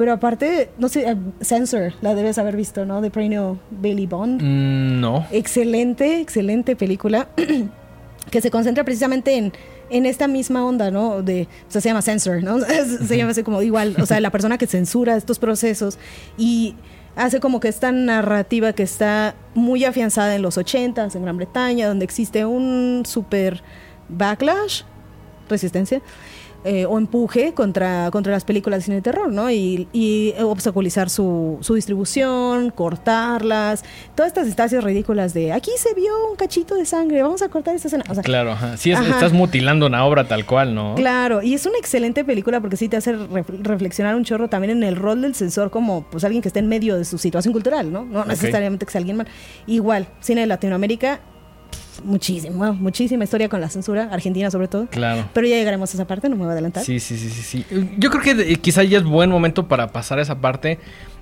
Pero aparte, no sé, Censor, eh, la debes haber visto, ¿no? De Premio Bailey Bond. Mm, no. Excelente, excelente película que se concentra precisamente en, en esta misma onda, ¿no? De, o sea, se llama Censor, ¿no? se llama así como igual, o sea, la persona que censura estos procesos y hace como que esta narrativa que está muy afianzada en los 80 en Gran Bretaña, donde existe un super backlash, resistencia, eh, o empuje contra, contra las películas de cine de terror, ¿no? Y, y obstaculizar su, su, distribución, cortarlas, todas estas instancias ridículas de aquí se vio un cachito de sangre, vamos a cortar esta escena. claro, ajá. sí, estás mutilando una obra tal cual, ¿no? Claro, y es una excelente película porque sí te hace reflexionar un chorro también en el rol del censor como pues alguien que está en medio de su situación cultural, ¿no? No necesariamente que sea alguien mal. Igual, cine de Latinoamérica muchísimo, muchísima historia con la censura, Argentina sobre todo. Claro. Pero ya llegaremos a esa parte, no me voy a adelantar. Sí, sí, sí, sí. sí. Yo creo que eh, quizá ya es buen momento para pasar a esa parte.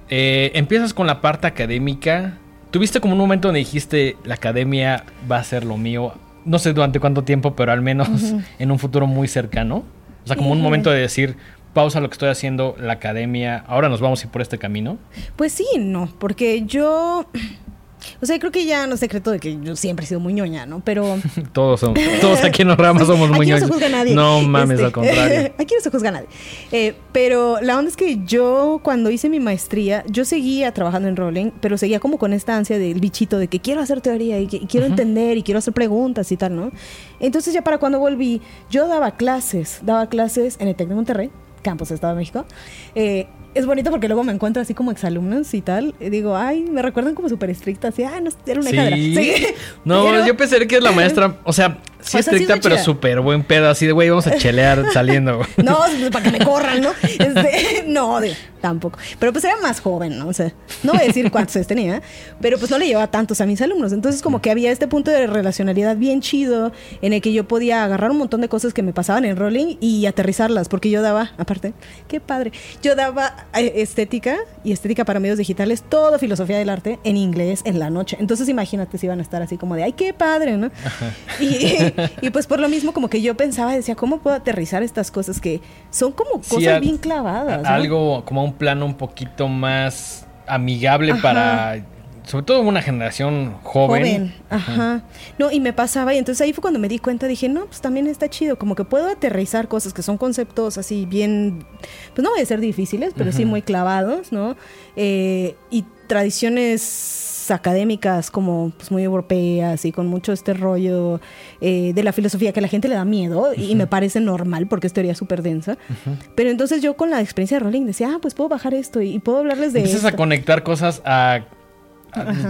Eh, empiezas con la parte académica. ¿Tuviste como un momento donde dijiste la academia va a ser lo mío? No sé durante cuánto tiempo, pero al menos en un futuro muy cercano. O sea, como un momento de decir, pausa lo que estoy haciendo, la academia, ahora nos vamos a ir por este camino. Pues sí, no, porque yo o sea, creo que ya no es secreto de que yo siempre he sido muy ñoña, ¿no? Pero. todos somos, todos aquí en los ramas somos muy ñoños. No se juzga a nadie. No mames, este, al contrario. aquí no se juzga a nadie. Eh, pero la onda es que yo, cuando hice mi maestría, yo seguía trabajando en Rolling, pero seguía como con esta ansia del bichito de que quiero hacer teoría y, que, quiero entender y quiero hacer preguntas y tal, ¿no? Entonces, ya para cuando volví, yo daba clases, daba clases en el TEC de Monterrey, campus Estado de México. Eh, es bonito porque luego me encuentro así como exalumnos y tal. Y digo, ay, me recuerdan como súper estricta, así, ay, no, era una ¿Sí? Sí. No, yo pensé que es la maestra, o sea, sí estricta, pero súper buen pedo, así de, güey, vamos a chelear saliendo. no, para que me corran, ¿no? Este, no, de, tampoco. Pero pues era más joven, ¿no? O sea, no voy a decir cuántos años tenía, pero pues no le llevaba tantos a mis alumnos. Entonces como que había este punto de relacionalidad bien chido en el que yo podía agarrar un montón de cosas que me pasaban en rolling y aterrizarlas, porque yo daba, aparte, qué padre, yo daba eh, estética y estética para medios digitales, todo filosofía del arte en inglés en la noche. Entonces imagínate si iban a estar así como de, ay, qué padre, ¿no? Y, pues por lo mismo como que yo pensaba, decía, ¿cómo puedo aterrizar estas cosas que son como cosas bien clavadas? Algo como un plano un poquito más amigable para sobre todo una generación joven. Joven, ajá. No, y me pasaba, y entonces ahí fue cuando me di cuenta, dije, no, pues también está chido, como que puedo aterrizar cosas que son conceptos así bien, pues no voy a ser difíciles, pero sí muy clavados, ¿no? Eh, y tradiciones cosas académicas como pues, muy europeas y con mucho este rollo eh, de la filosofía que a la gente le da miedo y me parece normal porque es teoría súper densa. Pero entonces yo con la experiencia de Rolling decía, ah, pues puedo bajar esto y, puedo hablarles de... Empiezas a conectar cosas a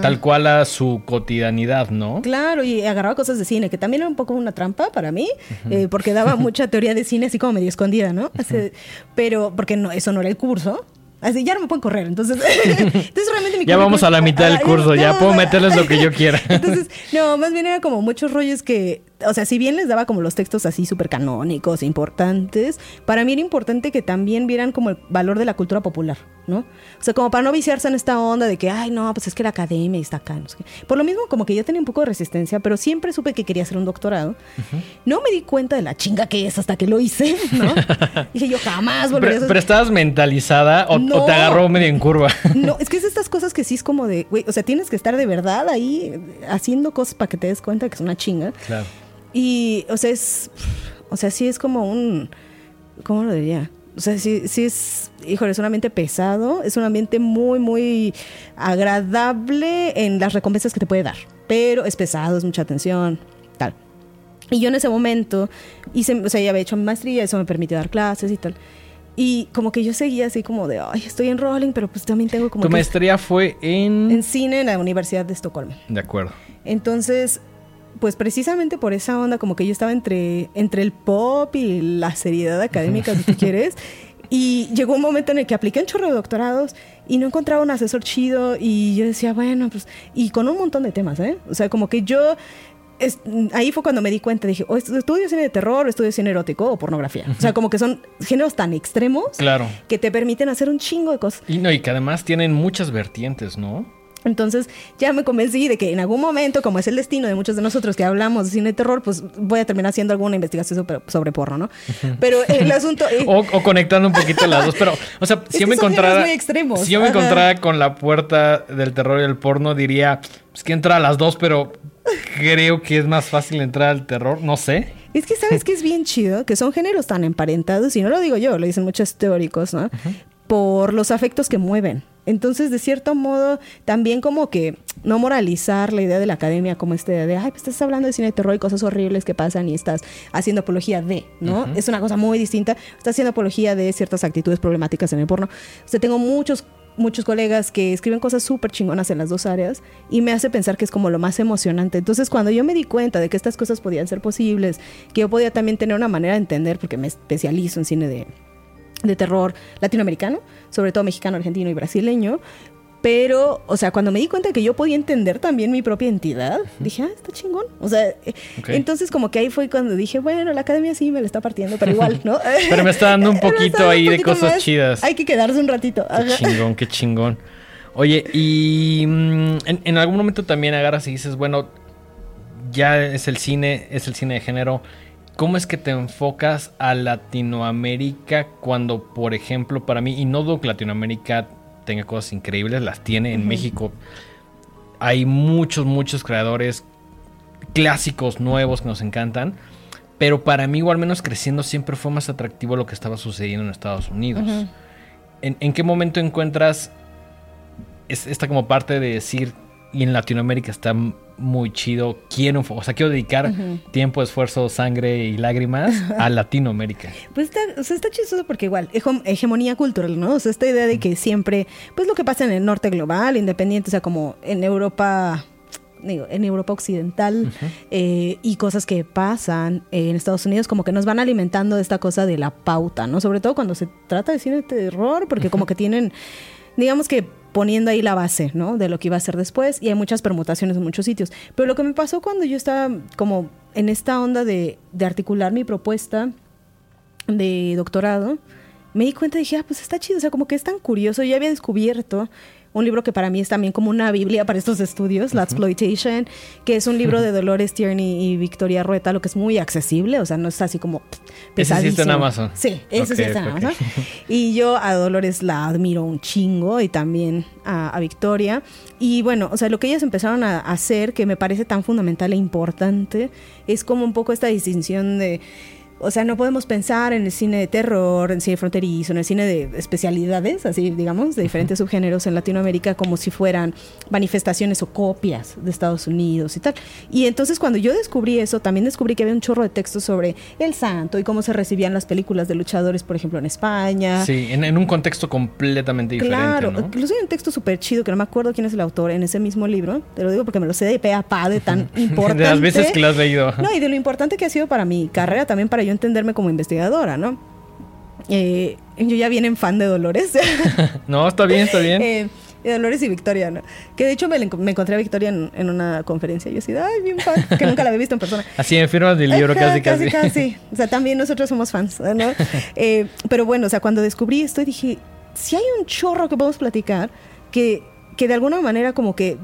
tal cual a su cotidianidad, ¿no? Claro, y agarraba cosas de cine, que también era un poco una trampa para mí, eh, porque daba mucha teoría de cine así como medio escondida, ¿no? pero porque no, eso no era el curso, Así ya no me pueden correr. Entonces, entonces realmente mi Ya vamos a la mitad del curso, ya puedo meterles lo que yo quiera. Entonces, no, más bien era como muchos rollos que, o sea, si bien les daba como los textos así súper canónicos, importantes, para mí era importante que también vieran como el valor de la cultura popular, ¿no? O sea, como para no viciarse en esta onda de que, ay, no, pues es que la academia está acá. No sé Por lo mismo, como que yo tenía un poco de resistencia, pero siempre supe que quería hacer un doctorado. No me di cuenta de la chinga que es hasta que lo hice, ¿no? Dije, yo jamás volveré a Pero estabas mentalizada o, te agarró medio en curva. no, es que es estas cosas que sí es como de, güey, o sea, tienes que estar de verdad ahí haciendo cosas para que te des cuenta que es una chinga. Claro. Y, o sea, es, o sea, sí es como un, ¿cómo lo diría? O sea, sí, sí es, híjole, es un ambiente pesado, es un ambiente muy, muy agradable en las recompensas que te puede dar, pero es pesado, es mucha atención, tal. Y yo en ese momento hice, o sea, ya había hecho mi maestría, eso me permitió dar clases y tal. Y como que yo seguía así como de, ay, estoy en rolling, pero pues también tengo como... Tu maestría fue en... En cine en la Universidad de Estocolmo. De acuerdo. Entonces, pues precisamente por esa onda, como que yo estaba entre, entre el pop y la seriedad académica, si tú quieres. Y llegó un momento en el que apliqué un chorro de doctorados y no encontraba un asesor chido y yo decía, bueno, pues, y con un montón de temas, ¿eh? O sea, como que yo, ahí fue cuando me di cuenta, dije, o estudio cine de terror, o estudio cine erótico o pornografía. O sea, como que son géneros tan extremos claro. que te permiten hacer un chingo de cosas. Y no, y que además tienen muchas vertientes, ¿no? Entonces ya me convencí de que en algún momento, como es el destino de muchos de nosotros que hablamos de cine de terror, pues voy a terminar haciendo alguna investigación sobre, porro, ¿no? Pero el asunto... o, conectando un poquito las dos, pero, o sea, si yo me encontrara... Si yo me encontrara con la puerta del terror y el porno, diría, pues que entra a las dos, pero creo que es más fácil entrar al terror, no sé. Es que sabes que es bien chido, que son géneros tan emparentados, y no lo digo yo, lo dicen muchos teóricos, ¿no? Por los afectos que mueven. Entonces, de cierto modo, también como que no moralizar la idea de la academia como esta idea de, ay, pues estás hablando de cine de terror y cosas horribles que pasan y estás haciendo apología de, ¿no? Es una cosa muy distinta. Estás haciendo apología de ciertas actitudes problemáticas en el porno. O sea, tengo muchos muchos colegas que escriben cosas súper chingonas en las dos áreas y me hace pensar que es como lo más emocionante. Entonces, cuando yo me di cuenta de que estas cosas podían ser posibles, que yo podía también tener una manera de entender, porque me especializo en cine de, de terror latinoamericano, sobre todo mexicano, argentino y brasileño. Pero, o sea, cuando me di cuenta que yo podía entender también mi propia entidad, dije, ah, está chingón. O sea, eh, entonces como que ahí fue cuando dije, bueno, la academia sí me la está partiendo, pero igual, ¿no? pero me está dando un poquito ahí de cosas chidas. Hay que quedarse un ratito. Qué chingón, qué chingón. Oye, y mm, en, en, algún momento también agarras y dices, bueno, ya es el cine, es el cine de género ¿Cómo es que te enfocas a Latinoamérica cuando, por ejemplo, para mí, y no dudo que Latinoamérica tenga cosas increíbles, las tiene en México, hay muchos, muchos creadores clásicos nuevos que nos encantan, pero para mí, o al menos creciendo, siempre fue más atractivo lo que estaba sucediendo en Estados Unidos. ¿En, qué momento encuentras esta como parte de decir, y en Latinoamérica está muy chido. Quiero, o sea, quiero dedicar tiempo, esfuerzo, sangre y lágrimas a Latinoamérica. Pues está, o sea, está chistoso porque igual, hegemonía cultural, ¿no? O sea, esta idea de que siempre, pues lo que pasa en el norte global, independiente, o sea, como en Europa digo, en Europa Occidental eh, y cosas que pasan en Estados Unidos como que nos van alimentando de esta cosa de la pauta, ¿no? Sobre todo cuando se trata de cine de terror, porque como que tienen, digamos que poniendo ahí la base, ¿no? De lo que iba a ser después y hay muchas permutaciones en muchos sitios. Pero lo que me pasó cuando yo estaba como en esta onda de, de articular mi propuesta de doctorado, me di cuenta y dije, ah, pues está chido, o sea, como que es tan curioso. Yo había descubierto un libro que para mí es también como una biblia para estos estudios, La Exploitation, que es un libro de Dolores Tierney y Victoria Rueta, lo que es muy accesible, o sea, no es así como pesadísimo. Ese en Amazon. Sí, ese sí está en Amazon. Y yo a Dolores la admiro un chingo y también a, a, Victoria. Y bueno, o sea, lo que ellas empezaron a hacer, que me parece tan fundamental e importante, es como un poco esta distinción de o sea, no podemos pensar en el cine de terror, en el cine fronterizo, en el cine de especialidades, así digamos, de diferentes subgéneros en Latinoamérica, como si fueran manifestaciones o copias de Estados Unidos y tal. Y entonces cuando yo descubrí eso, también descubrí que había un chorro de textos sobre el santo y cómo se recibían las películas de luchadores, por ejemplo, en España. Sí, en, un contexto completamente diferente. Claro, incluso hay un texto súper chido que no me acuerdo quién es el autor en ese mismo libro, te lo digo porque me lo sé de pe a pa de tan importante. de las veces que lo has leído. No, y de lo importante que ha sido para mi carrera también para yo entenderme como investigadora, ¿no? Eh, yo ya viene en fan de Dolores. no, está bien, está bien. Eh, Dolores y Victoria, ¿no? Que de hecho me, encontré a Victoria en, una conferencia. Y yo así, ay, bien fan, que nunca la había visto en persona. Así en firmas del libro, casi, casi. Casi, casi. O sea, también nosotros somos fans, ¿no? Eh, pero bueno, o sea, cuando descubrí esto, dije, si hay un chorro que podemos platicar, que, que de alguna manera como que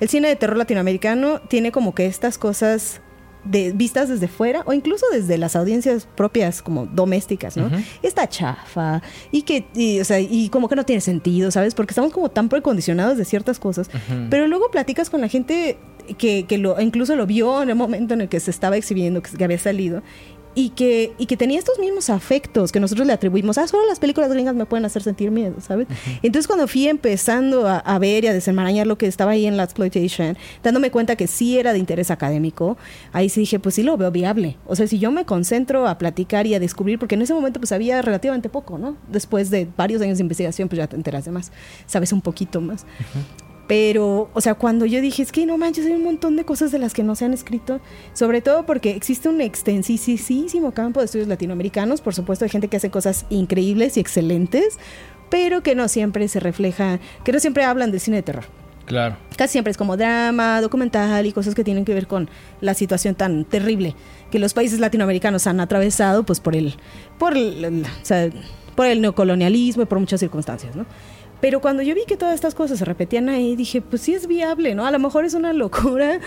el cine de terror latinoamericano tiene como que estas cosas de, vistas desde fuera o incluso desde las audiencias propias como domésticas, ¿no? Está chafa y que, y, o sea, y como que no tiene sentido, ¿sabes? Porque estamos como tan precondicionados de ciertas cosas, pero luego platicas con la gente que, que, lo, incluso lo vio en el momento en el que se estaba exhibiendo, que, que había salido, y que, y que tenía estos mismos afectos que nosotros le atribuimos, ah, solo las películas gringas me pueden hacer sentir miedo, ¿sabes? Entonces cuando fui empezando a, ver y a desenmarañar lo que estaba ahí en la exploitation, dándome cuenta que sí era de interés académico, ahí sí dije, pues sí lo veo viable. O sea, si yo me concentro a platicar y a descubrir, porque en ese momento pues había relativamente poco, ¿no? Después de varios años de investigación, pues ya te enteras de más, sabes un poquito más. Pero, o sea, cuando yo dije, es que no manches, hay un montón de cosas de las que no se han escrito, sobre todo porque existe un extensísimo campo de estudios latinoamericanos, por supuesto, hay gente que hace cosas increíbles y excelentes, pero que no siempre se refleja, que no siempre hablan del cine de terror. Claro. Casi siempre es como drama, documental y cosas que tienen que ver con la situación tan terrible que los países latinoamericanos han atravesado, pues por el, por el, o sea, por el neocolonialismo y por muchas circunstancias, ¿no? Pero cuando yo vi que todas estas cosas se repetían ahí, dije, pues sí es viable, ¿no? A lo mejor es una locura,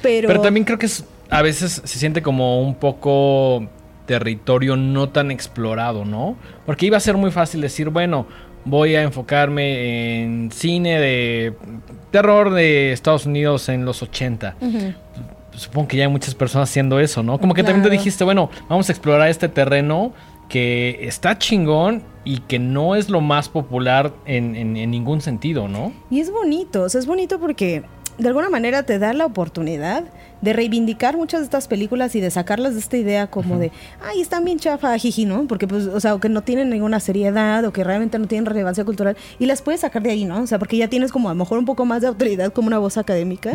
pero... Pero también creo que es, a veces se siente como un poco territorio no tan explorado, ¿no? Porque iba a ser muy fácil decir, bueno, voy a enfocarme en cine de terror de Estados Unidos en los 80. Supongo que ya hay muchas personas haciendo eso, ¿no? Como que también te dijiste, bueno, vamos a explorar este terreno que está chingón y que no es lo más popular en, en, ningún sentido, ¿no? Y es bonito, o sea, es bonito porque de alguna manera te da la oportunidad de reivindicar muchas de estas películas y de sacarlas de esta idea como de, ay, están bien chafa, jiji, ¿no? Porque, pues, o sea, o que no tienen ninguna seriedad o que realmente no tienen relevancia cultural y las puedes sacar de ahí, ¿no? O sea, porque ya tienes como a lo mejor un poco más de autoridad como una voz académica.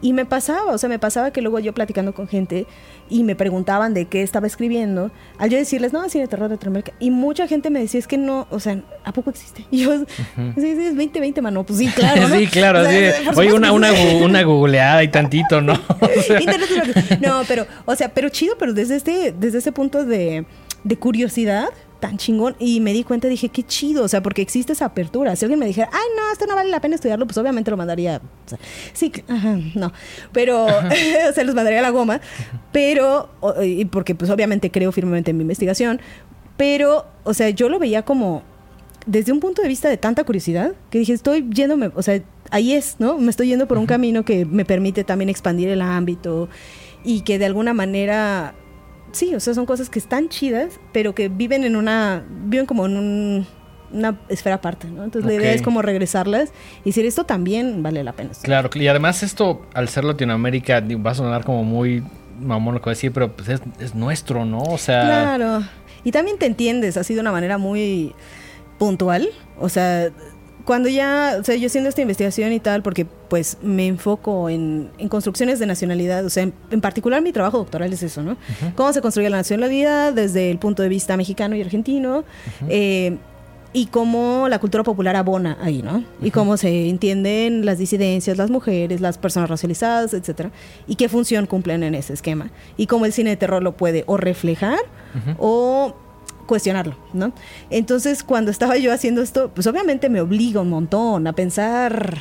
Y me pasaba, o sea, me pasaba que luego yo platicando con gente y me preguntaban de qué estaba escribiendo, al yo decirles, no, cine de terror de Latinoamérica, y mucha gente me decía, es que no, o sea, ¿a poco existe? Y yo, sí, sí, es 2020, mano, pues sí, claro. sí, claro, sí. Oye, una, una, una googleada y tantito, ¿no? no, pero, o sea, pero chido, pero desde este, desde ese punto de, de curiosidad, tan chingón. Y me di cuenta, dije, qué chido, o sea, porque existe esa apertura. Si alguien me dijera, ay, no, esto no vale la pena estudiarlo, pues obviamente lo mandaría. sí, ajá, no. Pero, o sea, los mandaría a la goma. Pero, y porque pues obviamente creo firmemente en mi investigación. Pero, o sea, yo lo veía como desde un punto de vista de tanta curiosidad, que dije, estoy yéndome, o sea, ahí es, ¿no? Me estoy yendo por un camino que me permite también expandir el ámbito y que de alguna manera, sí, o sea, son cosas que están chidas, pero que viven en una, viven como en una esfera aparte, ¿no? Entonces la idea es como regresarlas y decir, esto también vale la pena. Claro, y además esto, al ser Latinoamérica, va a sonar como muy mamón lo que decir, pero pues es, es nuestro, ¿no? O sea... Claro. Y también te entiendes, así de una manera muy puntual. O sea, cuando ya, o sea, yo haciendo esta investigación y tal, porque pues me enfoco en, construcciones de nacionalidad, o sea, en, particular mi trabajo doctoral es eso, ¿no? Cómo se construye la nacionalidad desde el punto de vista mexicano y argentino, eh, y cómo la cultura popular abona ahí, ¿no? Y cómo se entienden las disidencias, las mujeres, las personas racializadas, etcétera, y qué función cumplen en ese esquema, y cómo el cine de terror lo puede o reflejar o cuestionarlo, ¿no? Entonces, cuando estaba yo haciendo esto, pues obviamente me obliga un montón a pensar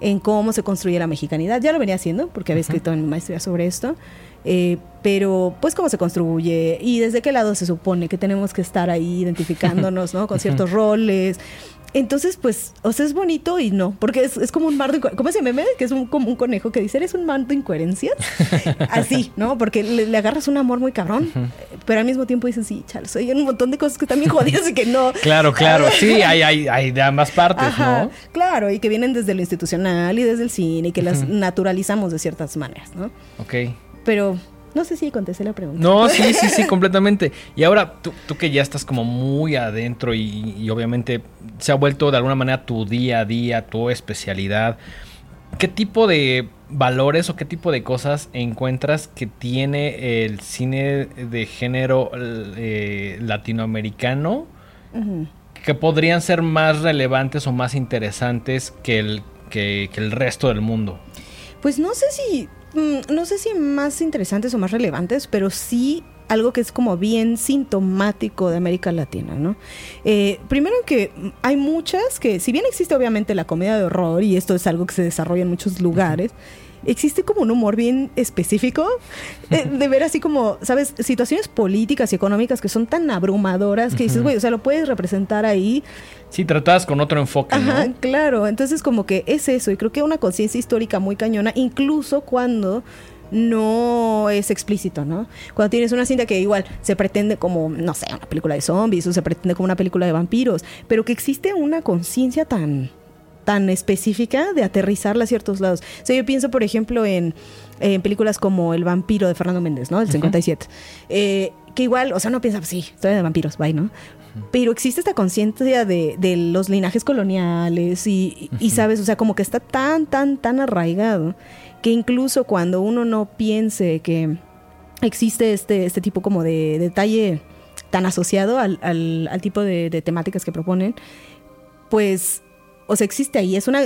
en cómo se construye la mexicanidad. Ya lo venía haciendo, porque había escrito en mi maestría sobre esto, eh, pero pues cómo se construye y desde qué lado se supone que tenemos que estar ahí identificándonos, ¿no? Con ciertos roles. Entonces, pues, o sea, es bonito y no, porque es, es como un mar de... ¿Cómo se meme? Que es un, como un conejo que dice, eres un mar de incoherencias. Así, ¿no? Porque le, le agarras un amor muy cabrón, pero al mismo tiempo dices, sí, chale, soy un montón de cosas que bien jodidas y que no... Claro, claro. Sí, hay, hay, hay de ambas partes, Ajá, ¿no? claro, y que vienen desde lo institucional y desde el cine y que las naturalizamos de ciertas maneras, ¿no? Ok. Pero no sé si contesté la pregunta. No, sí, sí, sí, completamente. Y ahora tú, tú que ya estás como muy adentro y, y obviamente se ha vuelto de alguna manera tu día a día, tu especialidad, ¿qué tipo de valores o qué tipo de cosas encuentras que tiene el cine de género eh, latinoamericano que podrían ser más relevantes o más interesantes que el, que, que el resto del mundo? Pues no sé si, no sé si más interesantes o más relevantes, pero sí algo que es como bien sintomático de América Latina, ¿no? Eh, primero que mm, hay muchas que, si bien existe obviamente la comedia de horror y esto es algo que se desarrolla en muchos lugares, existe como un humor bien específico eh, de ver así como, ¿sabes? Situaciones políticas y económicas que son tan abrumadoras que dices, güey, o sea, lo puedes representar ahí Sí, tratadas con otro enfoque, Ajá, ¿no? claro. Entonces, como que es eso. Y creo que una conciencia histórica muy cañona, incluso cuando no es explícito, ¿no? Cuando tienes una cinta que igual se pretende como, no sé, una película de zombies o se pretende como una película de vampiros, pero que existe una conciencia tan tan específica de aterrizarla a ciertos lados. O sea, yo pienso, por ejemplo, en, en películas como El vampiro de Fernando Méndez, ¿no? Del 57. Eh, que igual, o sea, no piensa, pues sí, historia de vampiros, bye, ¿no? Pero existe esta conciencia de, de los linajes coloniales y, y, sabes, o sea, como que está tan, tan, tan arraigado que incluso cuando uno no piense que existe este, este tipo como de detalle tan asociado al, al, al tipo de, de temáticas que proponen, pues o sea, existe ahí. Es una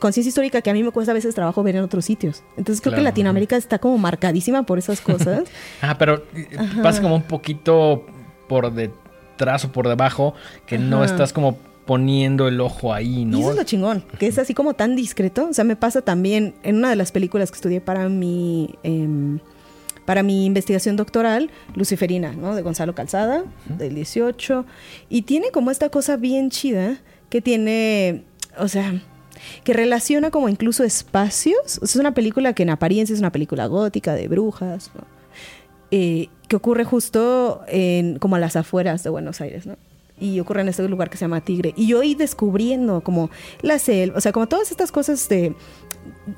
conciencia histórica que a mí me cuesta a veces trabajo ver en otros sitios. Entonces creo Claro, que Latinoamérica está como marcadísima por esas cosas. Ah, pero eh, pasa como un poquito por detrás o por debajo que no estás como poniendo el ojo ahí, Y ¿no? eso es lo chingón, que es así como tan discreto. O sea, me pasa también en una de las películas que estudié para mi, em, para mi investigación doctoral, Luciferina, ¿no? De Gonzalo Calzada, del 18. Y tiene como esta cosa bien chida que tiene, o sea, que relaciona como incluso espacios. O sea, es una película que en apariencia es una película gótica de brujas. Eh, que ocurre justo en, como a las afueras de Buenos Aires, ¿no? Y ocurre en este lugar que se llama Tigre. Y yo ahí descubriendo como la selva, o sea, como todas estas cosas de,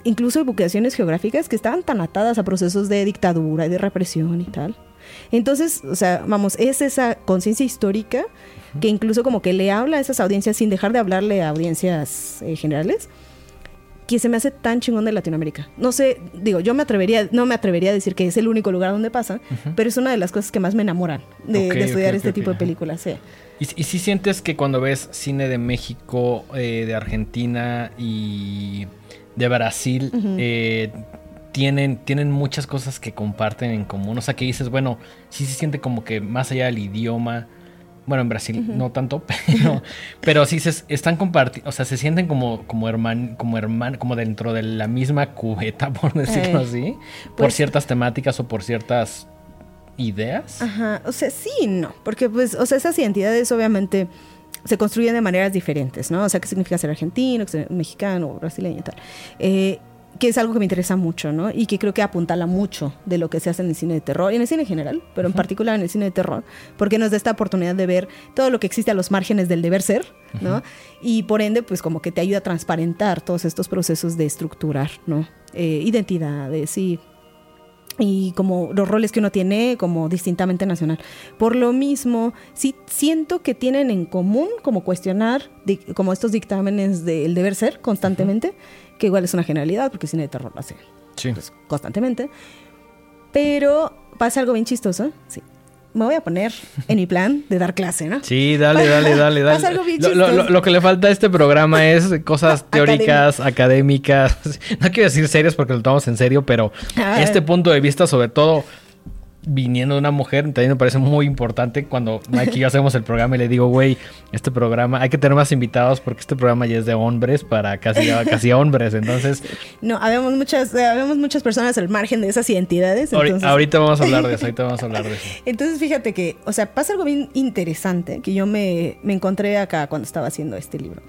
incluso ubicaciones geográficas que estaban tan atadas a procesos de dictadura y de represión y tal. Entonces, o sea, vamos, es esa conciencia histórica que incluso como que le habla a esas audiencias sin dejar de hablarle a audiencias eh, generales que se me hace tan chingón de Latinoamérica. No sé, digo, yo me atrevería, no me atrevería a decir que es el único lugar donde pasa, pero es una de las cosas que más me enamoran de, estudiar este tipo de películas. sí. ¿Y, y si sientes que cuando ves cine de México, eh, de Argentina y de Brasil, eh, tienen, tienen muchas cosas que comparten en común? O sea, que dices, bueno, sí se siente como que más allá del idioma, bueno, en Brasil no tanto, pero, pero sí se están compartiendo, o sea, se sienten como, como herman, como herman, como dentro de la misma cubeta, por decirlo Eh, así, por pues- ciertas temáticas o por ciertas ideas. Ajá, o sea, sí y no, porque pues, o sea, esas identidades obviamente se construyen de maneras diferentes, ¿no? O sea, qué significa ser argentino, ser mexicano, brasileño y tal. Eh, que es algo que me interesa mucho, ¿no? Y que creo que apuntala mucho de lo que se hace en el cine de terror y en el cine en general, pero en particular en el cine de terror, porque nos da esta oportunidad de ver todo lo que existe a los márgenes del deber ser, ¿no? Y por ende, pues como que te ayuda a transparentar todos estos procesos de estructurar, ¿no? Eh, identidades y y como los roles que uno tiene como distintamente nacional. Por lo mismo, sí siento que tienen en común como cuestionar como estos dictámenes del deber ser constantemente, que igual es una generalidad porque cine de terror lo hace Sí. pues, constantemente. Pero pasa algo bien chistoso, sí. Me voy a poner en mi plan de dar clase, ¿no? Sí, dale, dale, dale, dale. Pasa algo bien Lo, lo- chistoso. lo- lo que le falta a este programa es cosas teóricas, académicas. No quiero decir serias porque lo tomamos en serio, pero este punto de vista, sobre todo viniendo de una mujer, también me parece muy importante cuando Mike y yo hacemos el programa y le digo, güey, este programa, hay que tener más invitados porque este programa ya es de hombres para casi, casi hombres, entonces... No, habemos muchas, habemos muchas personas al margen de esas identidades. Ahorita vamos a hablar de eso, ahorita vamos a hablar de eso. Entonces fíjate que, o sea, pasa algo bien interesante que yo me, me encontré acá cuando estaba haciendo este libro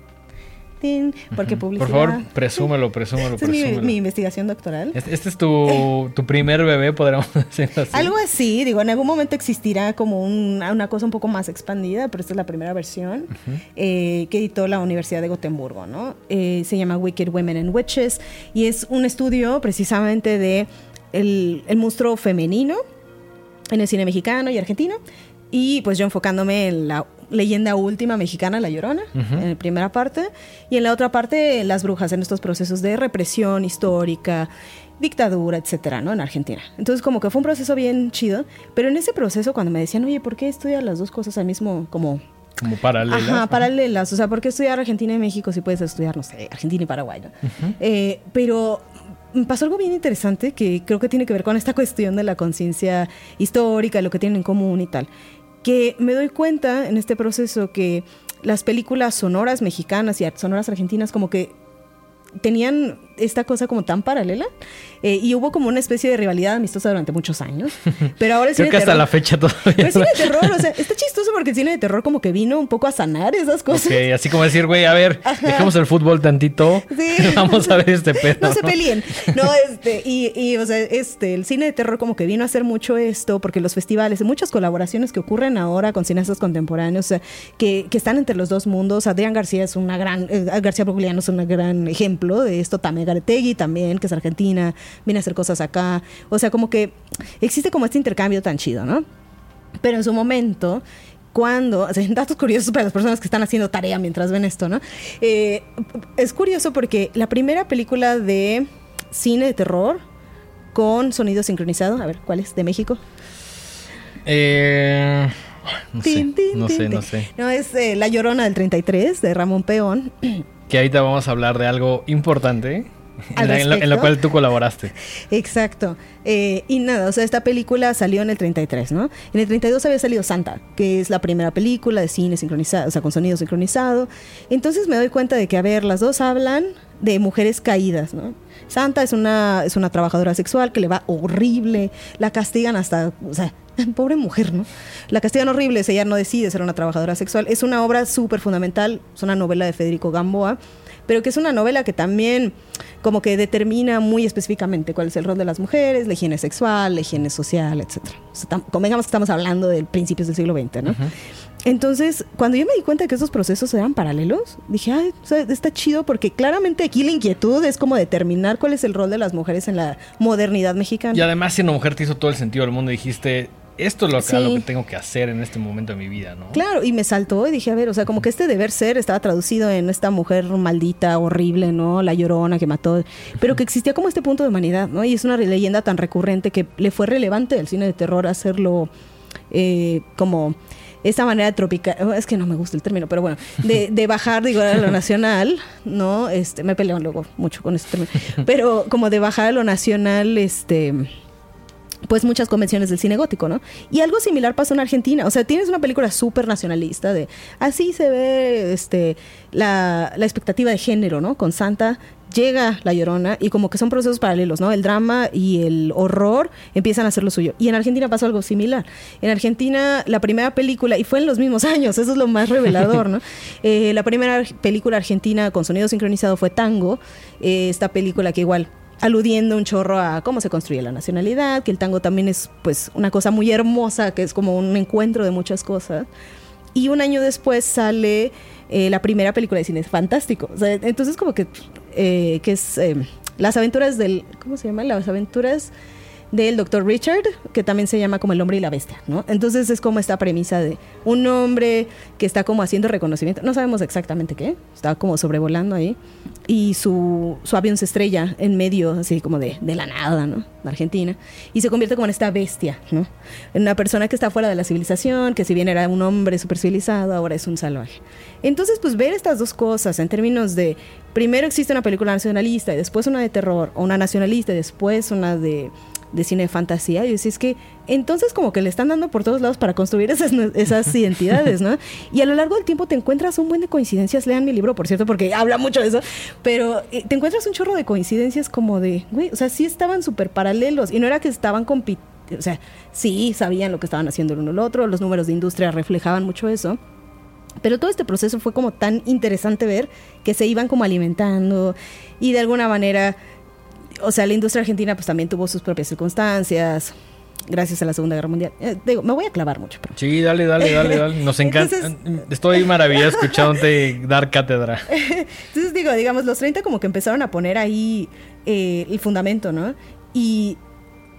porque publicidad. Por favor, presúmelo, presúmelo, Esta es mi, investigación doctoral. Este, es tu, primer bebé, podríamos decirlo así. Algo así, digo, en algún momento existirá como una cosa un poco más expandida, pero esta es la primera versión eh, que editó la Universidad de Gotemburgo, ¿no? Eh, se llama Wicked Women and Witches y es un estudio precisamente de el, el monstruo femenino en el cine mexicano y argentino y pues yo enfocándome en la leyenda última mexicana, La Llorona, en la primera parte, y en la otra parte, las brujas, en estos procesos de represión histórica, dictadura, etcétera, ¿no? En Argentina. Entonces, como que fue un proceso bien chido, pero en ese proceso, cuando me decían, oye, ¿por qué estudias las dos cosas al mismo, como como paralelas. Ajá, paralelas. O sea, ¿por qué estudiar Argentina y México si puedes estudiar, no sé, Argentina y Paraguay? Eh, pero pasó algo bien interesante que creo que tiene que ver con esta cuestión de la conciencia histórica, lo que tienen en común y tal que me doy cuenta en este proceso que las películas sonoras mexicanas y sonoras argentinas como que tenían esta cosa como tan paralela eh, y hubo como una especie de rivalidad amistosa durante muchos años. Pero ahora el Creo que hasta la fecha todavía. el cine de terror, o sea, está chistoso porque el cine de terror como que vino un poco a sanar esas cosas. Ok, así como decir, güey, a ver, dejemos el fútbol tantito. Sí. Vamos a ver este pedo. No, se peleen. No, este, y, y, o sea, este, el cine de terror como que vino a hacer mucho esto porque los festivales, muchas colaboraciones que ocurren ahora con cineastas contemporáneos, o sea, que, que están entre los dos mundos. Adrián García es una gran, eh, García Brugliano es un gran ejemplo de esto. Garetegui también, que es argentina, viene a hacer cosas acá. O sea, como que existe como este intercambio tan chido, ¿no? Pero en su momento, cuando, o sea, datos curiosos para las personas que están haciendo tarea mientras ven esto, ¿no? Eh, es curioso porque la primera película de cine de terror con sonido sincronizado, a ver, ¿cuál es? ¿De México? Eh, no, sé, no sé, no sé, no es eh, La Llorona del 33 de Ramón Peón. Que ahorita vamos a hablar de algo importante en la, cual tú colaboraste. Exacto. Eh, y nada, o sea, esta película salió en el 33, ¿no? En el 32 había salido Santa, que es la primera película de cine sincronizado, o sea, con sonido sincronizado. Entonces me doy cuenta de que, a ver, las dos hablan de mujeres caídas, ¿no? Santa es una, es una trabajadora sexual que le va horrible, la castigan hasta, o sea, pobre mujer, ¿no? La castigan horrible, ella no decide ser una trabajadora sexual. Es una obra súper fundamental, es una novela de Federico Gamboa pero que es una novela que también como que determina muy específicamente cuál es el rol de las mujeres, la higiene sexual, la higiene social, etc. O sea, convengamos que estamos hablando de principios del siglo XX, ¿no? Entonces, cuando yo me di cuenta que esos procesos eran paralelos, dije, ay, está chido porque claramente aquí la inquietud es como determinar cuál es el rol de las mujeres en la modernidad mexicana. Y además, si una mujer te hizo todo el sentido del mundo, dijiste, esto es lo, que tengo que hacer en este momento de mi vida, ¿no? Claro, y me saltó y dije, a ver, o sea, como que este deber ser estaba traducido en esta mujer maldita, horrible, ¿no? La llorona que mató, pero que existía como este punto de humanidad, ¿no? Y es una leyenda tan recurrente que le fue relevante al cine de terror hacerlo eh, como esta manera tropical, es que no me gusta el término, pero bueno, de, de bajar, digo, a lo nacional, ¿no? Este, me peleo luego mucho con este término, pero como de bajar a lo nacional, este pues muchas convenciones del cine gótico, ¿no? Y algo similar pasó en Argentina. O sea, tienes una película súper nacionalista de así se ve este la, la, expectativa de género, ¿no? Con Santa llega La Llorona y como que son procesos paralelos, ¿no? El drama y el horror empiezan a hacer lo suyo. Y en Argentina pasó algo similar. En Argentina, la primera película, y fue en los mismos años, eso es lo más revelador, ¿no? Eh, la primera película argentina con sonido sincronizado fue Tango, eh, esta película que igual aludiendo un chorro a cómo se construye la nacionalidad, que el tango también es pues una cosa muy hermosa, que es como un encuentro de muchas cosas. Y un año después sale eh, la primera película de cine fantástico. entonces como que, eh, que es eh, las aventuras del, ¿cómo se llama? Las aventuras del Dr. Richard, que también se llama como el hombre y la bestia, ¿no? Entonces es como esta premisa de un hombre que está como haciendo reconocimiento, no sabemos exactamente qué, está como sobrevolando ahí, y su, su avión se estrella en medio, así como de, de la nada, ¿no? De Argentina, y se convierte como en esta bestia, ¿no? En una persona que está fuera de la civilización, que si bien era un hombre super civilizado, ahora es un salvaje. Entonces, pues ver estas dos cosas en términos de, primero existe una película nacionalista y después una de terror, o una nacionalista y después una de de cine de fantasía. Y es que entonces como que le están dando por todos lados para construir esas, esas identidades, ¿no? Y a lo largo del tiempo te encuentras un buen de coincidencias. Lean mi libro, por cierto, porque habla mucho de eso. Pero eh, te encuentras un chorro de coincidencias como de, güey, o sea, sí estaban súper paralelos. Y no era que estaban compitiendo, o sea, sí sabían lo que estaban haciendo el uno el otro. Los números de industria reflejaban mucho eso. Pero todo este proceso fue como tan interesante ver que se iban como alimentando y de alguna manera o sea, la industria argentina pues también tuvo sus propias circunstancias gracias a la Segunda Guerra Mundial. Eh, digo, me voy a clavar mucho. Pero... Sí, dale, dale, dale, dale. Nos encanta. Estoy maravillado escuchándote dar cátedra. Entonces digo, digamos, los 30 como que empezaron a poner ahí eh, el fundamento, ¿no? Y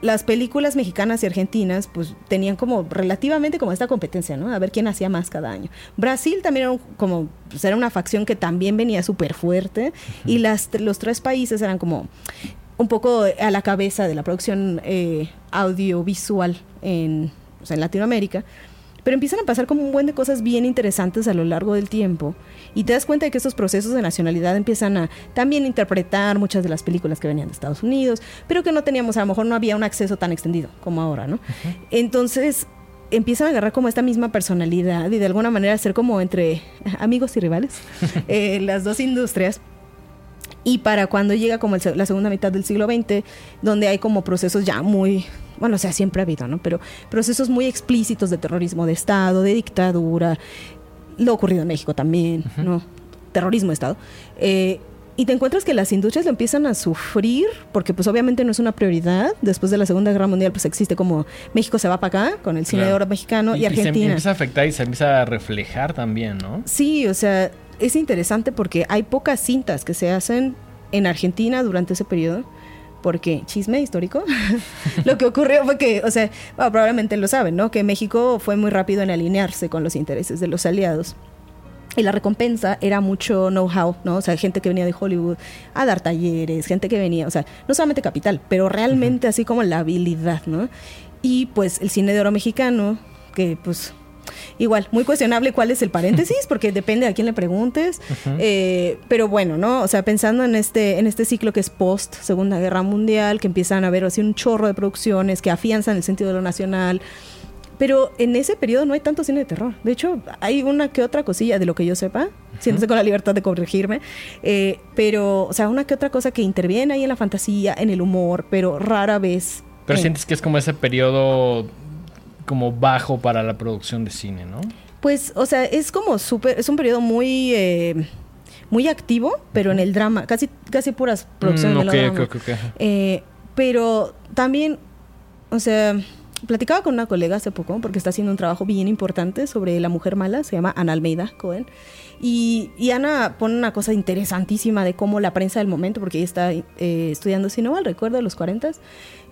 las películas mexicanas y argentinas pues tenían como relativamente como esta competencia, ¿no? A ver quién hacía más cada año. Brasil también era como pues, era una facción que también venía súper fuerte y las, los tres países eran como un poco a la cabeza de la producción eh, audiovisual en, en Latinoamérica. Pero empiezan a pasar como un buen de cosas bien interesantes a lo largo del tiempo. Y te das cuenta de que estos procesos de nacionalidad empiezan a también interpretar muchas de las películas que venían de Estados Unidos, pero que no teníamos, a lo mejor no había un acceso tan extendido como ahora, ¿no? Entonces empiezan a agarrar como esta misma personalidad y de alguna manera ser como entre amigos y rivales eh, las dos industrias y para cuando llega como la segunda mitad del siglo XX, donde hay como procesos ya muy, bueno, o sea, siempre ha habido, ¿no? Pero procesos muy explícitos de terrorismo de Estado, de dictadura, lo ocurrido en México también, ¿no? Terrorismo de Estado. Eh, y te encuentras que las industrias lo empiezan a sufrir, porque pues obviamente no es una prioridad. Después de la Segunda Guerra Mundial pues existe como México se va para acá con el cine de oro mexicano y, Argentina. Y se empieza a afectar y se empieza a reflejar también, ¿no? Sí, o sea, es interesante porque hay pocas cintas que se hacen en Argentina durante ese periodo. Porque, chisme histórico, lo que ocurrió fue que, o sea, probablemente lo saben, ¿no? Que México fue muy rápido en alinearse con los intereses de los aliados. Y la recompensa era mucho know-how, ¿no? O sea, gente que venía de Hollywood a dar talleres, gente que venía, o sea, no solamente capital, pero realmente así como la habilidad, ¿no? Y pues el cine de oro mexicano, que pues Igual, muy cuestionable cuál es el paréntesis, porque depende a quién le preguntes. Eh, pero bueno, ¿no? O sea, pensando en este, en este ciclo que es post Segunda Guerra Mundial, que empiezan a haber así un chorro de producciones que afianzan el sentido de lo nacional. Pero en ese periodo no hay tanto cine de terror. De hecho, hay una que otra cosilla de lo que yo sepa. Siéntese con la libertad de corregirme. Eh, pero, o sea, una que otra cosa que interviene ahí en la fantasía, en el humor, pero rara vez. Pero sientes que es como ese periodo como bajo para la producción de cine, ¿no? Pues, o sea, es como súper, es un periodo muy, eh, muy activo, pero en el drama, casi, casi puras producciones de drama. Eh, pero también, o sea, platicaba con una colega hace poco, porque está haciendo un trabajo bien importante sobre la mujer mala, se llama Ana Almeida Cohen. Y, Ana pone una cosa interesantísima de cómo la prensa del momento, porque ella está eh, estudiando, si no mal recuerdo, de los 40,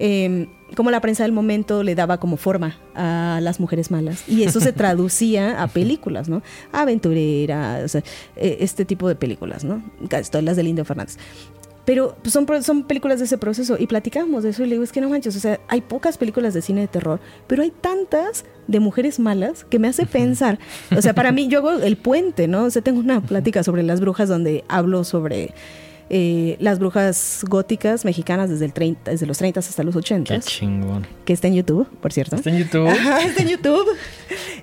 eh, cómo la prensa del momento le daba como forma a las mujeres malas. Y eso se traducía a películas, ¿no? Aventureras, eh, este tipo de películas, ¿no? Todas las de Indio Fernández. Pero pues, son, son películas de ese proceso y platicamos de eso y le digo, es que no manches, o sea, hay pocas películas de cine de terror, pero hay tantas de mujeres malas que me hace pensar, o sea, para mí yo hago el puente, ¿no? O sea, tengo una plática sobre las brujas donde hablo sobre eh, las brujas góticas mexicanas desde, el 30, desde los 30 hasta los 80. Qué chingón. Que está en YouTube, por cierto. Está en YouTube. está en YouTube.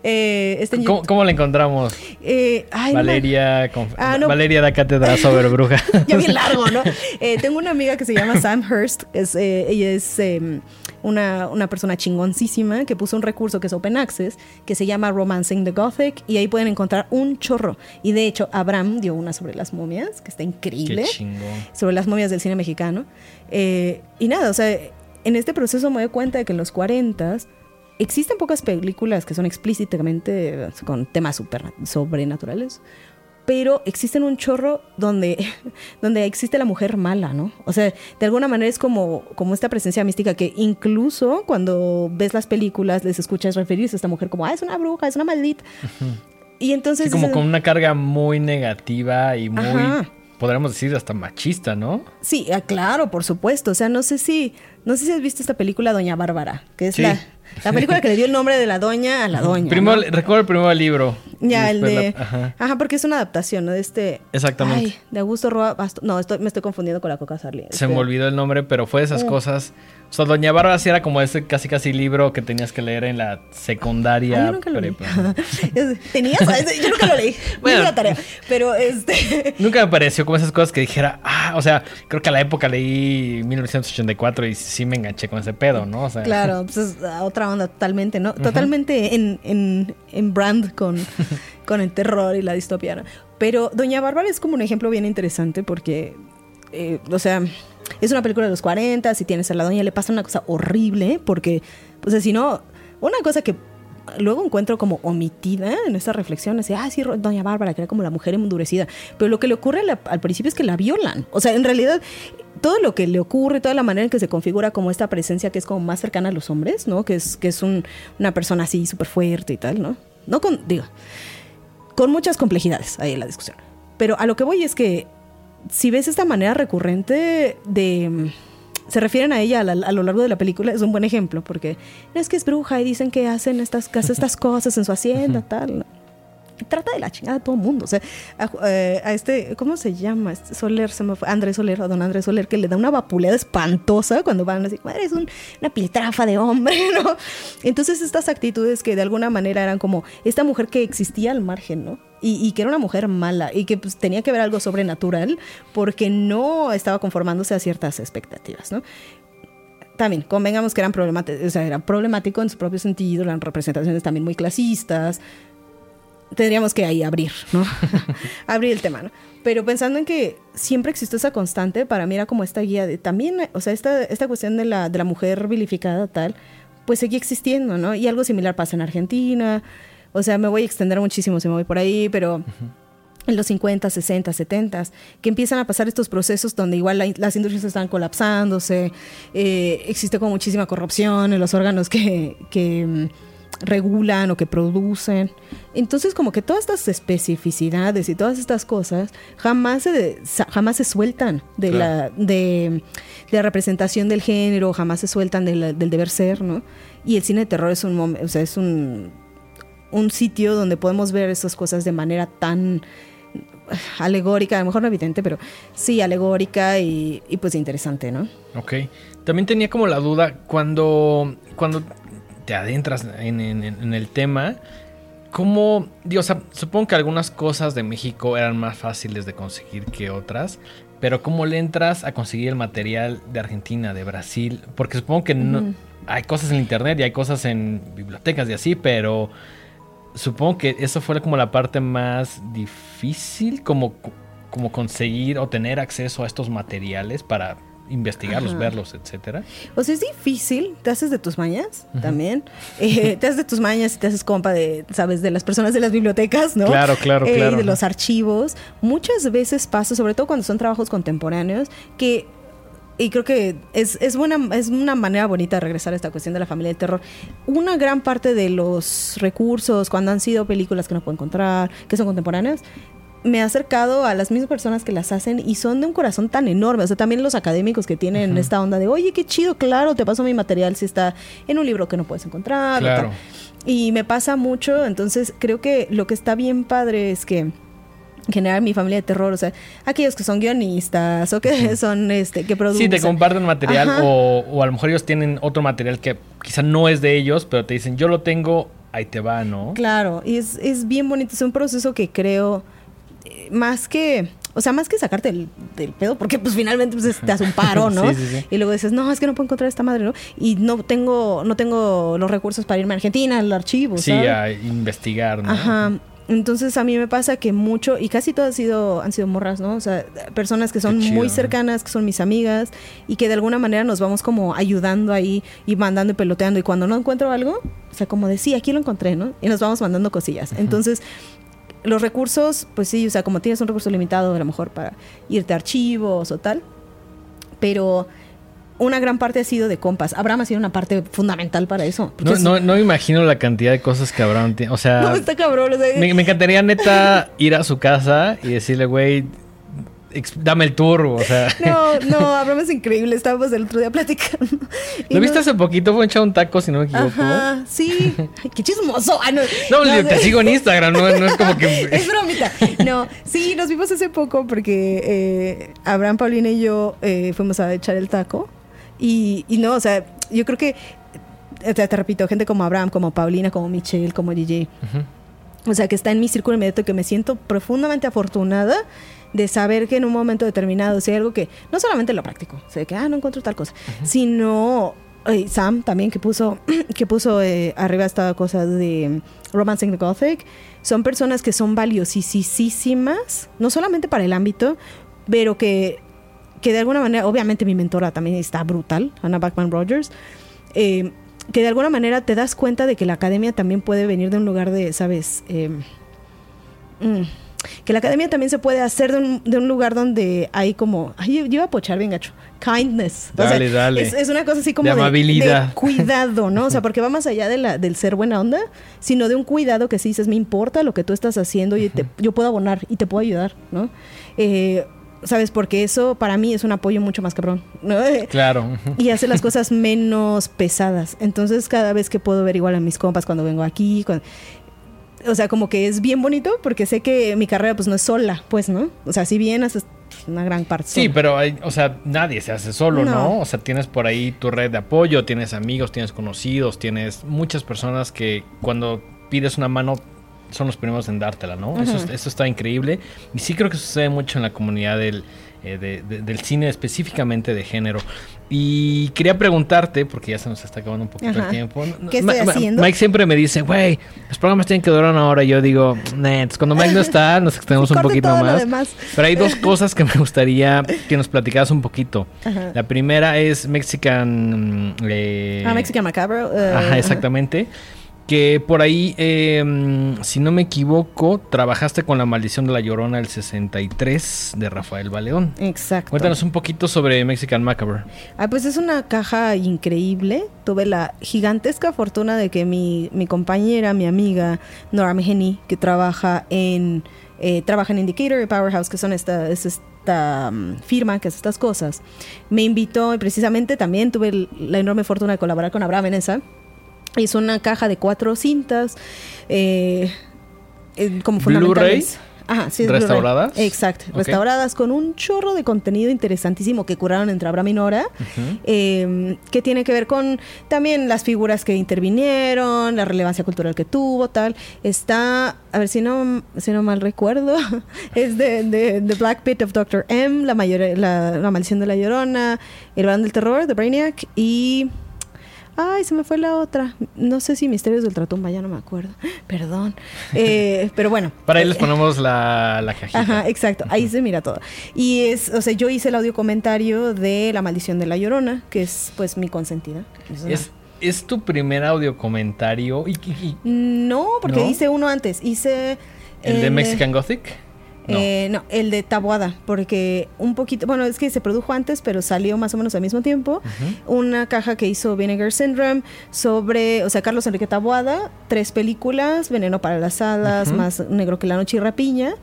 Eh, ¿Cómo, la encontramos? Eh, Valeria, ah, Valeria da cátedra sobre brujas. ya bien largo, ¿no? tengo una amiga que se llama Sam Hurst. Es, ella es em, una, una, persona chingoncísima que puso un recurso que es Open Access, que se llama Romancing the Gothic, y ahí pueden encontrar un chorro. Y de hecho, Abraham dio una sobre las momias, que está increíble. Sobre las momias del cine mexicano. Eh, y nada, o sea, en este proceso me doy cuenta de que en los 40 existen pocas películas que son explícitamente con temas super, sobrenaturales pero existen un chorro donde, donde existe la mujer mala, ¿no? O sea, de alguna manera es como, como esta presencia mística que incluso cuando ves las películas les escuchas referirse a esta mujer como, ah, es una bruja, es una maldita. Y entonces... Sí, como con una carga muy negativa y muy... Podríamos decir hasta machista, ¿no? Sí, ah, claro, por supuesto. O sea, no sé si, no sé si has visto esta película Doña Bárbara, que es la, La película que le dio el nombre de la doña a la doña. Primo, ¿no? Recuerdo el primer libro. Ya, el de. la- ajá. Ajá. porque es una adaptación, ¿no? De este. Exactamente. Ay, de Augusto Roa Basto- No, estoy, me estoy confundiendo con la Coca Sarli. Se Este, me olvidó el nombre, pero fue de esas Mm. cosas. O sea, Doña Bárbara sí era como ese casi casi libro que tenías que leer en la Ay, secundaria. yo nunca lo leí. ¿Tenías? Ah, Yo nunca lo leí. Bueno. La tarea. Pero este. Nunca me pareció como esas cosas que dijera, ah, o sea, creo que a la época leí 1984 y sí me enganché con ese pedo, ¿no? O sea, Claro, pues es a otra onda totalmente, ¿no? Totalmente en, en, en brand con, con el terror y la distopia. ¿no? Pero Doña Bárbara es como un ejemplo bien interesante porque, eh, o sea, es una película de los 40 y tienes a la doña, le pasa una cosa horrible porque, pues si no, una cosa que luego encuentro como omitida en esta reflexión, de, ah, sí, Doña Bárbara, que era como la mujer endurecida, pero lo que le ocurre al principio es que la violan, o sea, en realidad todo lo que le ocurre, toda la manera en que se configura como esta presencia que es como más cercana a los hombres, ¿no? Que es, que es un- una persona así súper fuerte y tal, ¿no? No con, digo, con muchas complejidades ahí en la discusión. Pero a lo que voy es que si ves esta manera recurrente de... Se refieren a ella a, la- a lo largo de la película, es un buen ejemplo, porque no es que es bruja y dicen que hacen estas, que hace estas cosas en su hacienda, tal. Trata de la chingada a todo mundo. O sea, a, eh, este, ¿cómo se llama? Este Soler, se me fue, Andrés Soler, a don Andrés Soler, que le da una vapuleada espantosa cuando van así, madre, es un- una piltrafa de hombre, ¿no? Entonces estas actitudes que de alguna manera eran como esta mujer que existía al margen, ¿no? Y, y que era una mujer mala y que pues, tenía que ver algo sobrenatural porque no estaba conformándose a ciertas expectativas, ¿no? También, convengamos que eran problemáticos, o sea, era problemático en su propio sentido, eran representaciones también muy clasistas, tendríamos que ahí abrir, ¿no? abrir el tema, ¿no? Pero pensando en que siempre existió esa constante, para mí era como esta guía de también, o sea, esta, esta cuestión de la, de la mujer vilificada tal, pues seguía existiendo, ¿no? Y algo similar pasa en Argentina, o sea, me voy a extender muchísimo si me voy por ahí, pero en los 50, 60, 70, que empiezan a pasar estos procesos donde igual la- las industrias están colapsándose, eh, existe como muchísima corrupción en los órganos que, que, mm, regulan o que producen. Entonces como que todas estas especificidades y todas estas cosas jamás se, sa- jamás se sueltan de, Claro. la, de, de la representación del género, jamás se sueltan de la- del deber ser, ¿no? Y el cine de terror es un, o sea, es un, un sitio donde podemos ver esas cosas de manera tan alegórica, a lo mejor no evidente, pero sí alegórica y, y pues interesante, ¿no? Ok. También tenía como la duda cuando, cuando te adentras en, en- en el tema, ¿cómo, digo, o sea, supongo que algunas cosas de México eran más fáciles de conseguir que otras, pero ¿cómo le entras a conseguir el material de Argentina, de Brasil? Porque supongo que no, hay cosas en internet y hay cosas en bibliotecas y así, pero supongo que eso fue como la parte más difícil, como, como conseguir o tener acceso a estos materiales para investigarlos, Ajá. verlos, etcétera. O sea, es difícil, te haces de tus mañas también, Eh, te haces de tus mañas y te haces compa de, sabes, de las personas de las bibliotecas, ¿no? Claro, claro, Eh, claro. Y de los archivos. Muchas veces pasa, sobre todo cuando son trabajos contemporáneos, que y creo que es, es, buena, es una manera bonita de regresar a esta cuestión de la familia del terror. Una gran parte de los recursos, cuando han sido películas que no puedo encontrar, que son contemporáneas, me he acercado a las mismas personas que las hacen y son de un corazón tan enorme. O sea, también los académicos que tienen esta onda de, oye, qué chido, claro, te paso mi material si está en un libro que no puedes encontrar. Claro. Y me pasa mucho, entonces creo que lo que está bien padre es que en general mi familia de terror, o sea, aquellos que son guionistas o que son, este, que producen. Sí, te comparten material o, o a lo mejor ellos tienen otro material que quizá no es de ellos, pero te dicen, yo lo tengo, ahí te va, ¿no? Claro, y es, es bien bonito, es un proceso que creo más que, o sea, más que sacarte del, del pedo, porque pues finalmente pues, te hace un paro, ¿no? Sí, sí, sí. Y luego dices, no, es que no puedo encontrar esta madre, ¿no? Y no tengo, no tengo los recursos para irme a Argentina, al archivo, Sí, ¿sabes? a investigar, ¿no? Ajá. Entonces a mí me pasa que mucho, y casi todas han sido, han sido morras, ¿no? O sea, personas que son muy cercanas, que son mis amigas, y que de alguna manera nos vamos como ayudando ahí y mandando y peloteando. Y cuando no encuentro algo, o sea, como decía, aquí lo encontré, ¿no? Y nos vamos mandando cosillas. Entonces, los recursos, pues sí, o sea, como tienes un recurso limitado, a lo mejor para irte a archivos o tal, pero una gran parte ha sido de compas. Abraham ha sido una parte fundamental para eso. No, es- no, no me imagino la cantidad de cosas que Abraham tiene. O sea, no, está cabrón. o sea, me, me encantaría neta ir a su casa y decirle, güey, dame el tour, o sea. No, no, Abraham es increíble. Estábamos el otro día platicando. ¿Lo viste no- hace poquito? Fue echar un taco, si no me equivoco. Ajá, sí. Ay, qué chismoso. Ah, no, No, no, te sigo en Instagram, no, no es como que... Es bromita. No, sí, nos vimos hace poco porque eh, Abraham, Paulina y yo eh, fuimos a echar el taco. Y, y no, o sea, yo creo que, te, te repito, gente como Abraham, como Paulina, como Michelle, como DJ. O sea, que está en mi círculo inmediato, que me siento profundamente afortunada de saber que en un momento determinado, si hay algo que no solamente lo práctico, sea, que ah, no encuentro tal cosa, sino eh, Sam también que puso que puso eh, arriba esta cosa de Romancing the Gothic, son personas que son valiosísimas, no solamente para el ámbito, pero que, que de alguna manera, obviamente mi mentora también está brutal, Anna Backman Rogers, eh, que de alguna manera te das cuenta de que la academia también puede venir de un lugar de, ¿sabes? Eh, mm, que la academia también se puede hacer de un, de un lugar donde hay como, ay, yo, yo iba a pochar bien gacho, kindness. O sea, Dale, dale. Es, es una cosa así como De amabilidad. de cuidado, ¿no? O sea, porque va más allá de la, del ser buena onda, sino de un cuidado que sí dices, me importa lo que tú estás haciendo y te- yo puedo abonar y te puedo ayudar, ¿no? Eh, ¿Sabes? Porque eso para mí es un apoyo mucho más cabrón, ¿no? Claro. y hace las cosas menos pesadas. Entonces, cada vez que puedo ver igual a mis compas cuando vengo aquí, cuando- o sea, como que es bien bonito porque sé que mi carrera pues no es sola, pues, ¿no? O sea, si bien haces una gran parte. Sí, sola. pero hay, o sea, nadie se hace solo, ¿no? No. O sea, tienes por ahí tu red de apoyo, tienes amigos, tienes conocidos, tienes muchas personas que cuando pides una mano son los primeros en dártela, ¿no? eso, eso está increíble. Y sí creo que sucede mucho en la comunidad del, eh, de- de- del cine, específicamente de género. Y quería preguntarte, porque ya se nos está acabando un poquito el Ajá. tiempo. ¿Qué estoy ma- haciendo? Mike siempre me dice, güey, los programas tienen que durar una hora. Y yo digo, entonces cuando Mike no está, nos extendemos un poquito más. Pero hay dos cosas que me gustaría que nos platicaras un poquito. Ajá. La primera es Mexican... mm, eh, Ah, Mexican Macabro. eh, Ajá, exactamente. Que por ahí, eh, mm, si no me equivoco, trabajaste con La Maldición de la Llorona del 63 de Rafael Baleón. Exacto. Cuéntanos un poquito sobre Mexican Macabre. Ah, pues es una caja increíble. Tuve la gigantesca fortuna de que mi, mi compañera, mi amiga, Nora Meheni, que trabaja en, eh, trabaja en Indicator y Powerhouse, que son esta, es esta mm, firma que hace estas cosas, me invitó y precisamente también tuve el- la enorme fortuna de colaborar con Abraham en esa. Hizo una caja de cuatro cintas, eh, eh, como fundamentales. Ajá, sí, es. ¿Restauradas? Exacto, restauradas con un chorro de contenido interesantísimo que curaron entre Abraham y Nora, eh, que tiene que ver con también las figuras que intervinieron, la relevancia cultural que tuvo, tal. Está, a ver si no, si no mal recuerdo, es de, de The Black Pit of Dr. M, la, mayor, la, la maldición de la llorona, El Barón del Terror, de Brainiac y... Ay, se me fue la otra. No sé si Misterios del Ultratumba, ya no me acuerdo. Perdón. Eh, pero bueno. Para ahí les ponemos la, la cajita. Ajá, exacto. Ahí se mira todo. Y es, o sea, yo hice el audio comentario de La Maldición de la Llorona, que es pues mi consentida. Es una- Es, es tu primer audio comentario. No, porque ¿No? hice uno antes. Hice... ¿El de Mexican Gothic? No. Eh, no, el de Tabuada, porque un poquito, bueno, es que se produjo antes, pero salió más o menos al mismo tiempo. Una caja que hizo Vinegar Syndrome sobre, o sea, Carlos Enrique Tabuada, tres películas, Veneno para las Hadas, más Negro que la Noche y Rapiña.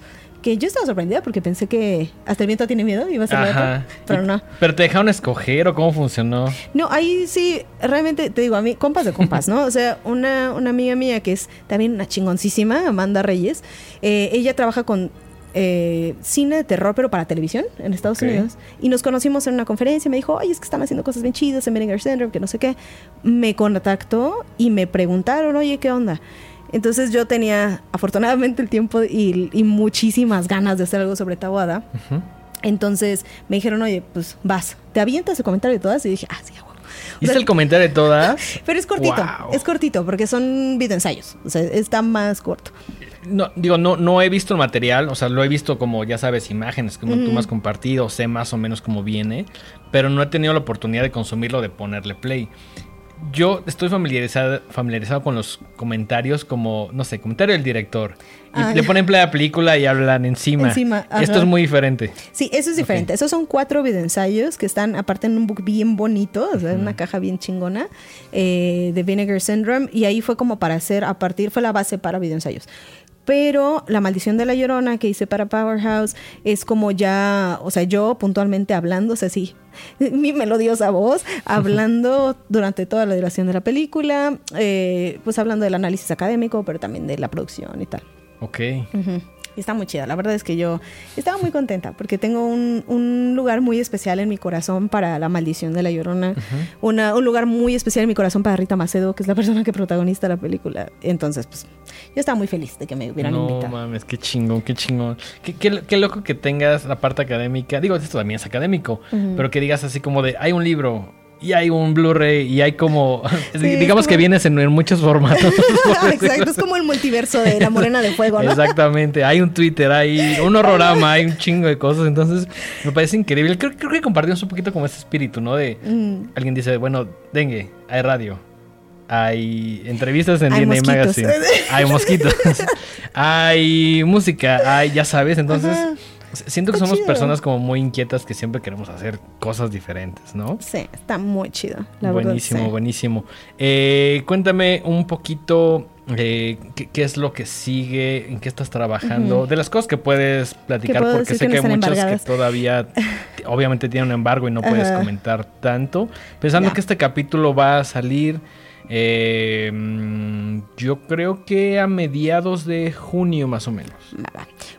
Que yo estaba sorprendida porque pensé que hasta el viento tiene miedo, iba a ser pero no. ¿Pero te dejaron escoger o cómo funcionó? No, ahí sí, realmente te digo, a mí, compas de compas, ¿no? O sea, una, una amiga mía que es también una chingoncísima, Amanda Reyes, eh, ella trabaja con eh, cine de terror, pero para televisión en Estados. Unidos. Y nos conocimos en una conferencia, me dijo, oye, es que están haciendo cosas bien chidas en Vinegar Syndrome, que no sé qué. Me contactó y me preguntaron, oye, ¿qué onda? Entonces yo tenía afortunadamente el tiempo y, y muchísimas ganas de hacer algo sobre Tawada. Entonces me dijeron, oye, pues vas, te avientas el comentario de todas y dije, ah, sí, a huevo. O ¿Hice sea, el comentario de todas? pero es cortito, Wow. es cortito porque son videoensayos, o sea, está más corto. No, digo, no, no he visto el material, o sea, lo he visto como, ya sabes, imágenes como tú Ujú. me has compartido, sé más o menos cómo viene, pero no he tenido la oportunidad de consumirlo, de ponerle play. Yo estoy familiarizado, familiarizado con los comentarios como, no sé, comentario del director. Y Ah, le ponen play a la película y hablan encima. Esto es muy diferente. Sí, eso es diferente. Esos son cuatro videoensayos que están aparte en un book bien bonito, o sea, en una caja bien chingona eh, de Vinegar Syndrome. Y ahí fue como para hacer, a partir, fue la base para videoensayos. Pero La Maldición de la Llorona que hice para Powerhouse es como ya, o sea, yo puntualmente hablando, o sea, sí, mi melodiosa voz, hablando durante toda la duración de la película, eh, pues hablando del análisis académico, pero también de la producción y tal. Ok. Ujú. Y está muy chida. La verdad es que yo estaba muy contenta porque tengo un, un lugar muy especial en mi corazón para La Maldición de la Llorona. Una- un lugar muy especial en mi corazón para Rita Macedo, que es la persona que protagoniza la película. Entonces, pues, yo estaba muy feliz de que me hubieran no invitado. mames, qué chingón, qué chingón. Qué, qué- qué loco que tengas la parte académica. Digo, esto también es académico, pero que digas así como de, hay un libro y hay un Blu-ray y hay como, Sí, digamos que vienes en, en muchos formatos. Exacto, es como el multiverso de La Morena de Fuego, ¿no? Exactamente, hay un Twitter, hay un horrorama, hay un chingo de cosas, entonces me parece increíble. Creo, creo que compartimos un poquito como ese espíritu, ¿no? De Mm. alguien dice, bueno, dengue, hay radio, hay entrevistas en Hay DNA. Magazine, hay mosquitos, hay música, hay, ya sabes, entonces Ajá. Siento que Está somos chido. personas como muy inquietas que siempre queremos hacer cosas diferentes, ¿no? Sí, está muy chido. La buenísimo, verdad, sí. buenísimo. Eh, cuéntame un poquito eh, ¿qué, qué es lo que sigue, en qué estás trabajando, de las cosas que puedes platicar, porque sé que hay muchas embargadas. que todavía obviamente tienen un embargo y no puedes comentar tanto. Pensando que este capítulo va a salir, eh, yo creo que a mediados de junio más o menos.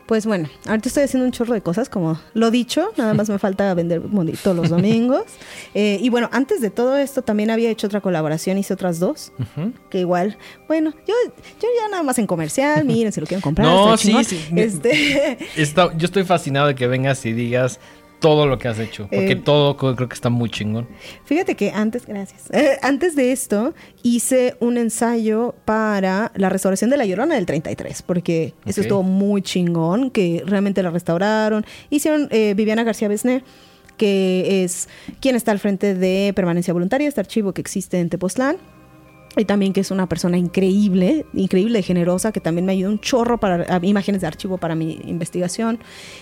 Pues bueno, ahorita estoy haciendo un chorro de cosas, como lo dicho, nada más me falta vender Mondi todos los domingos. Eh, y bueno, antes de todo esto también había hecho otra colaboración, hice otras dos, que igual, bueno, yo, yo ya nada más en comercial, miren si lo quieren comprar. No, sí, sí. Este, Está- yo estoy fascinado de que vengas y digas todo lo que has hecho, porque Eh, todo creo que está muy chingón. Fíjate que antes, gracias. Eh, antes de esto, hice un ensayo para la restauración de la Llorona del 33, porque eso estuvo muy chingón, que realmente la restauraron. Hicieron eh, Viviana García Besné, que es quien está al frente de Permanencia Voluntaria, este archivo que existe en Tepoztlán. Y también que es una persona increíble, increíble, generosa, que también me ayudó un chorro para imágenes de archivo para mi investigación.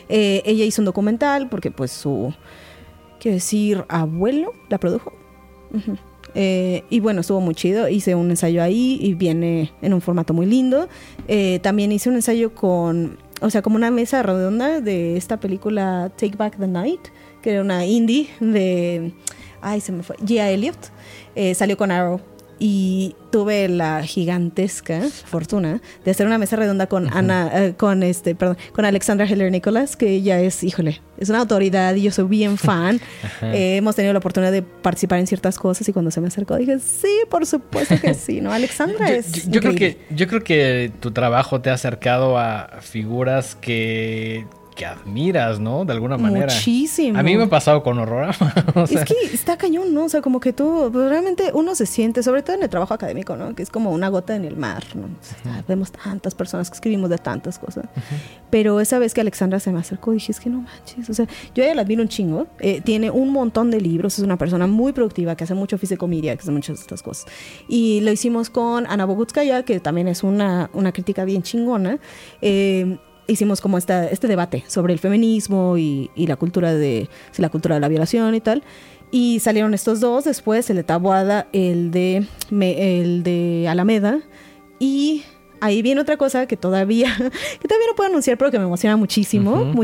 Eh, ella hizo un documental porque pues su, quiero decir, abuelo la produjo. Ujú. Eh, y bueno, estuvo muy chido. Hice un ensayo ahí y viene en un formato muy lindo. Eh, también hice un ensayo con, o sea, como una mesa redonda de esta película Take Back the Night, que era una indie de, ay, se me fue, Gia Elliott. Eh, salió con Arrow. Y tuve la gigantesca fortuna de hacer una mesa redonda con Ana, eh, con este, perdón, con Alexandra Heller Nicholas, que ella es, híjole, es una autoridad y yo soy bien fan. Eh, hemos tenido la oportunidad de participar en ciertas cosas y cuando se me acercó dije, sí, por supuesto que sí, ¿no? Alexandra Yo, es yo- yo creo que, yo creo que tu trabajo te ha acercado a figuras que, que admiras, ¿no? De alguna manera. Muchísimo. A mí me ha pasado con Horrorama. o sea, Es que está cañón, ¿no? O sea, como que tú, pues, realmente uno se siente, sobre todo en el trabajo académico, ¿no? Que es como una gota en el mar, ¿no? O sea, Vemos tantas personas que escribimos de tantas cosas. Pero esa vez que Alexandra se me acercó, dije, es que no manches. O sea, yo a ella la admiro un chingo. Eh, tiene un montón de libros, es una persona muy productiva, que hace mucho fisicomedia, que hace muchas de estas cosas. Y lo hicimos con Ana Bogutskaya, que también es una, una crítica bien chingona. Eh, hicimos como esta, este debate sobre el feminismo y, y la cultura de la cultura de la violación y tal. Y salieron estos dos, después el de Taboada, el de, me- el de Alameda. Y ahí viene otra cosa que todavía, que todavía no puedo anunciar, pero que me emociona muchísimo, dale,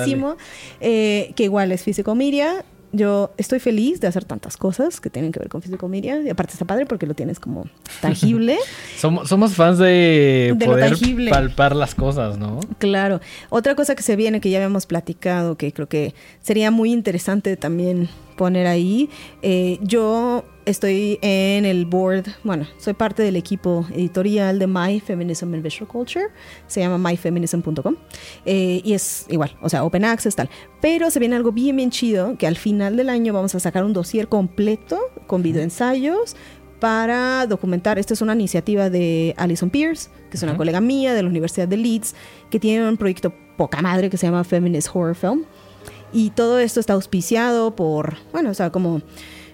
muchísimo, eh, que igual es Fisicomiria. Yo estoy feliz de hacer tantas cosas que tienen que ver con Fisicomiria. Y aparte está padre porque lo tienes como tangible. somos, somos fans de, De poder palpar las cosas, ¿no? Claro. Otra cosa que se viene, que ya habíamos platicado, que creo que sería muy interesante también poner ahí. eh, yo estoy en el board, bueno, soy parte del equipo editorial de My Feminism and Visual Culture. Se llama myfeminism.com. eh, y es igual, o sea, open access, tal. Pero se viene algo bien, bien chido, que al final del año vamos a sacar un dossier completo con videoensayos para documentar. Esta es una iniciativa de Alison Pierce, que es una colega mía de la Universidad de Leeds, que tiene un proyecto poca madre que se llama Feminist Horror Film. Y todo esto está auspiciado por, bueno, o sea, como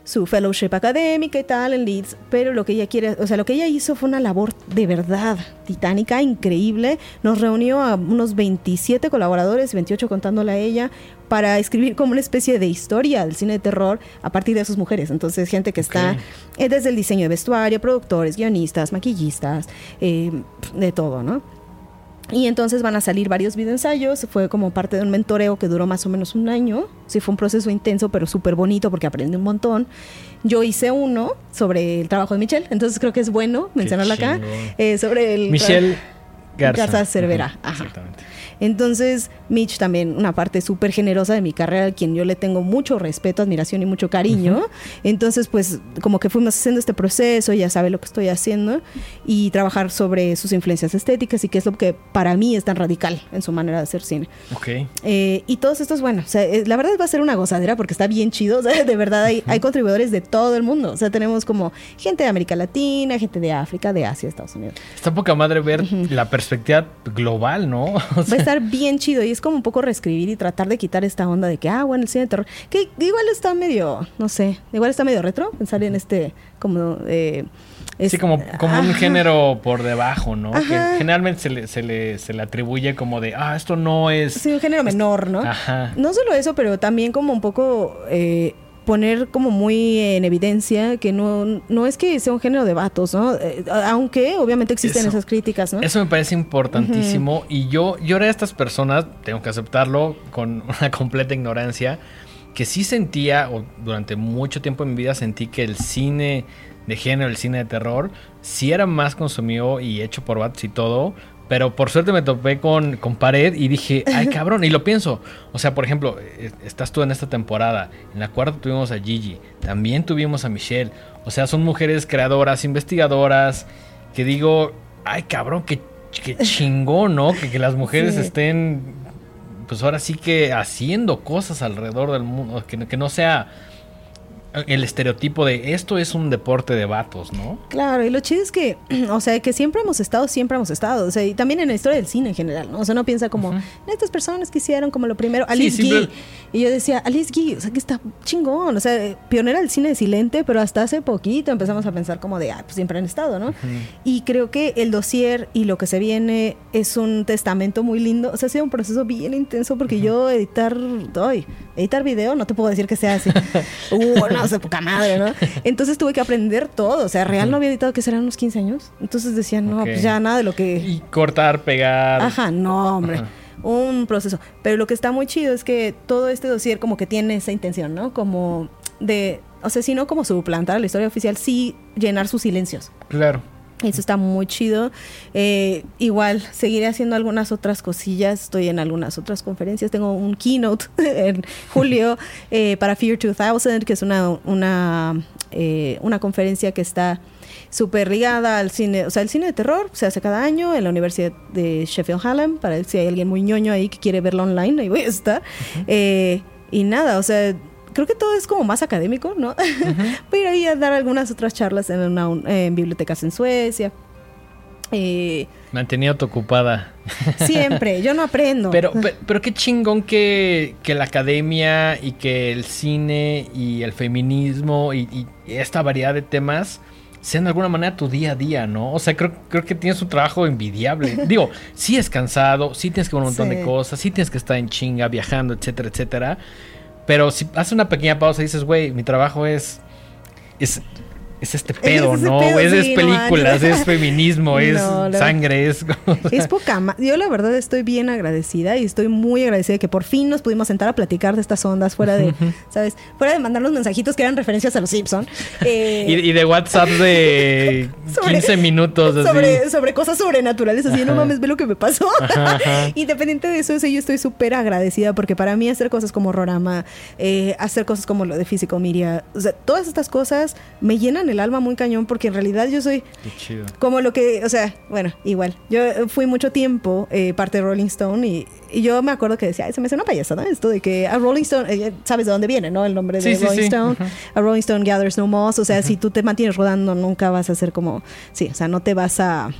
su fellowship académica y tal en Leeds, pero lo que ella quiere, o sea, lo que ella hizo fue una labor de verdad titánica, increíble. Nos reunió a unos 27 colaboradores, 28 contándola a ella, para escribir como una especie de historia del cine de terror a partir de sus mujeres. Entonces, gente que está Ok. eh, desde el diseño de vestuario, productores, guionistas, maquillistas, eh, de todo, ¿no? Y entonces van a salir varios videoensayos. Fue como parte de un mentoreo que duró más o menos un año. Sí, fue un proceso intenso, pero súper bonito porque aprendí un montón. Yo hice uno sobre el trabajo de Michelle, entonces creo que es bueno mencionarlo acá. Eh, sobre el. Michelle Garza. Garza Cervera. Ajá. Exactamente. Entonces, Mitch también, una parte súper generosa de mi carrera, a quien yo le tengo mucho respeto, admiración y mucho cariño. Entonces, pues, como que fuimos haciendo este proceso, ya sabe lo que estoy haciendo, y trabajar sobre sus influencias estéticas y qué es lo que para mí es tan radical en su manera de hacer cine. Ok. Eh, y todos estos, bueno, o sea, eh, la verdad va a ser una gozadera porque está bien chido. O sea, de verdad hay, hay contribuidores de todo el mundo. O sea, tenemos como gente de América Latina, gente de África, de Asia, Estados Unidos. Está poca madre ver la perspectiva global, ¿no? O sea, estar bien chido y es como un poco reescribir y tratar de quitar esta onda de que, ah, bueno, el cine de terror, que igual está medio, no sé, igual está medio retro pensar en este, como... Eh, sí, es- como, como un género por debajo, ¿no? Que generalmente se le, se, le, se le atribuye como de, ah, esto no es... Sí, un género menor, ¿no? Ajá. No solo eso, pero también como un poco eh, poner como muy en evidencia que no, no es que sea un género de vatos, ¿no? Eh, aunque obviamente existen Eso- esas críticas, ¿no? Eso me parece importantísimo y yo, yo era de estas personas, tengo que aceptarlo con una completa ignorancia, que sí sentía, o durante mucho tiempo en mi vida sentí que el cine de género, el cine de terror, sí era más consumido y hecho por vatos y todo, pero por suerte me topé con, con pared y dije, ay cabrón, y lo pienso. O sea, por ejemplo, eh, estás tú en esta temporada, en la cuarta tuvimos a Gigi, también tuvimos a Michelle, o sea, son mujeres creadoras, investigadoras, que digo, ay cabrón, qué, qué chingón, ¿no? Que, que las mujeres Sí. estén, pues ahora sí que haciendo cosas alrededor del mundo, que, que no sea el estereotipo de esto es un deporte de vatos, ¿no? Claro, y lo chido es que, o sea, que siempre hemos estado, siempre hemos estado. O sea, y también en la historia del cine en general, ¿no? O sea, uno piensa como, estas personas que hicieron como lo primero, Alice simple- Guy. Y yo decía, Alice Guy, o sea, que está chingón. O sea, pionera del cine de silente, pero hasta hace poquito empezamos a pensar como de, ah, pues siempre han estado, ¿no? Y creo que el dossier y lo que se viene es un testamento muy lindo. O sea, ha sido un proceso bien intenso porque yo editar, ay, editar video, no te puedo decir que sea así. uh, no sé, poca madre, ¿no? Entonces tuve que aprender todo. O sea, real no había editado que serán unos 15 años. Entonces decía, no, pues ya nada de lo que... Y cortar, pegar. Ajá, no, hombre. Ajá. Un proceso. Pero lo que está muy chido es que todo este dossier como que tiene esa intención, ¿no? Como de, o sea, si no como suplantar a la historia oficial, sí llenar sus silencios. Claro. Eso está muy chido. Eh, igual, seguiré haciendo algunas otras cosillas. Estoy en algunas otras conferencias. Tengo un keynote en julio eh, para Fear 2000, que es una, una, eh, una conferencia que está súper ligada al cine. O sea, el cine de terror se hace cada año en la Universidad de Sheffield Hallam. Para si hay alguien muy ñoño ahí que quiere verlo online, ahí voy a estar. Eh, y nada, o sea, creo que todo es como más académico, ¿no? Voy a ir ahí a dar algunas otras charlas en, una, en bibliotecas en Suecia. Eh, Manteniéndote ocupada. siempre, yo no aprendo. Pero, pero, pero qué chingón que, que la academia y que el cine y el feminismo y, y esta variedad de temas sean de alguna manera tu día a día, ¿no? O sea, creo, creo que tienes un trabajo envidiable. Digo, sí es cansado, sí tienes que ver un montón Sí. de cosas, sí tienes que estar en chinga, viajando, etcétera, etcétera. Pero si haces una pequeña pausa y dices, güey, mi trabajo es... es es este pedo, Es ese ¿no? pedo, es, sí, películas, es feminismo, es No, sangre, es... Es poca ma- Yo la verdad estoy bien agradecida y estoy muy agradecida de que por fin nos pudimos sentar a platicar de estas ondas fuera de, ¿sabes? Fuera de mandarnos mensajitos que eran referencias a los Simpson. Eh, Y, y de WhatsApp de Sobre- 15 minutos así. sobre, sobre cosas sobrenaturales, así, no mames, ve lo que me pasó. Ajá, ajá. Independiente de eso, sí, yo estoy súper agradecida porque para mí hacer cosas como Rorama, eh, hacer cosas como lo de Físico Miria, o sea, todas estas cosas me llenan el alma muy cañón porque en realidad yo soy Qué chido. como lo que, o sea, bueno, igual. Yo fui mucho tiempo eh, parte de Rolling Stone y, y yo me acuerdo que decía, "Ay, se me hace una payasada esto de que a Rolling Stone, eh, sabes de dónde viene, ¿no? El nombre de Sí, Rolling sí. Stone. A Rolling Stone gathers no moss. O sea, si tú te mantienes rodando, nunca vas a ser como, sí, o sea, no te vas a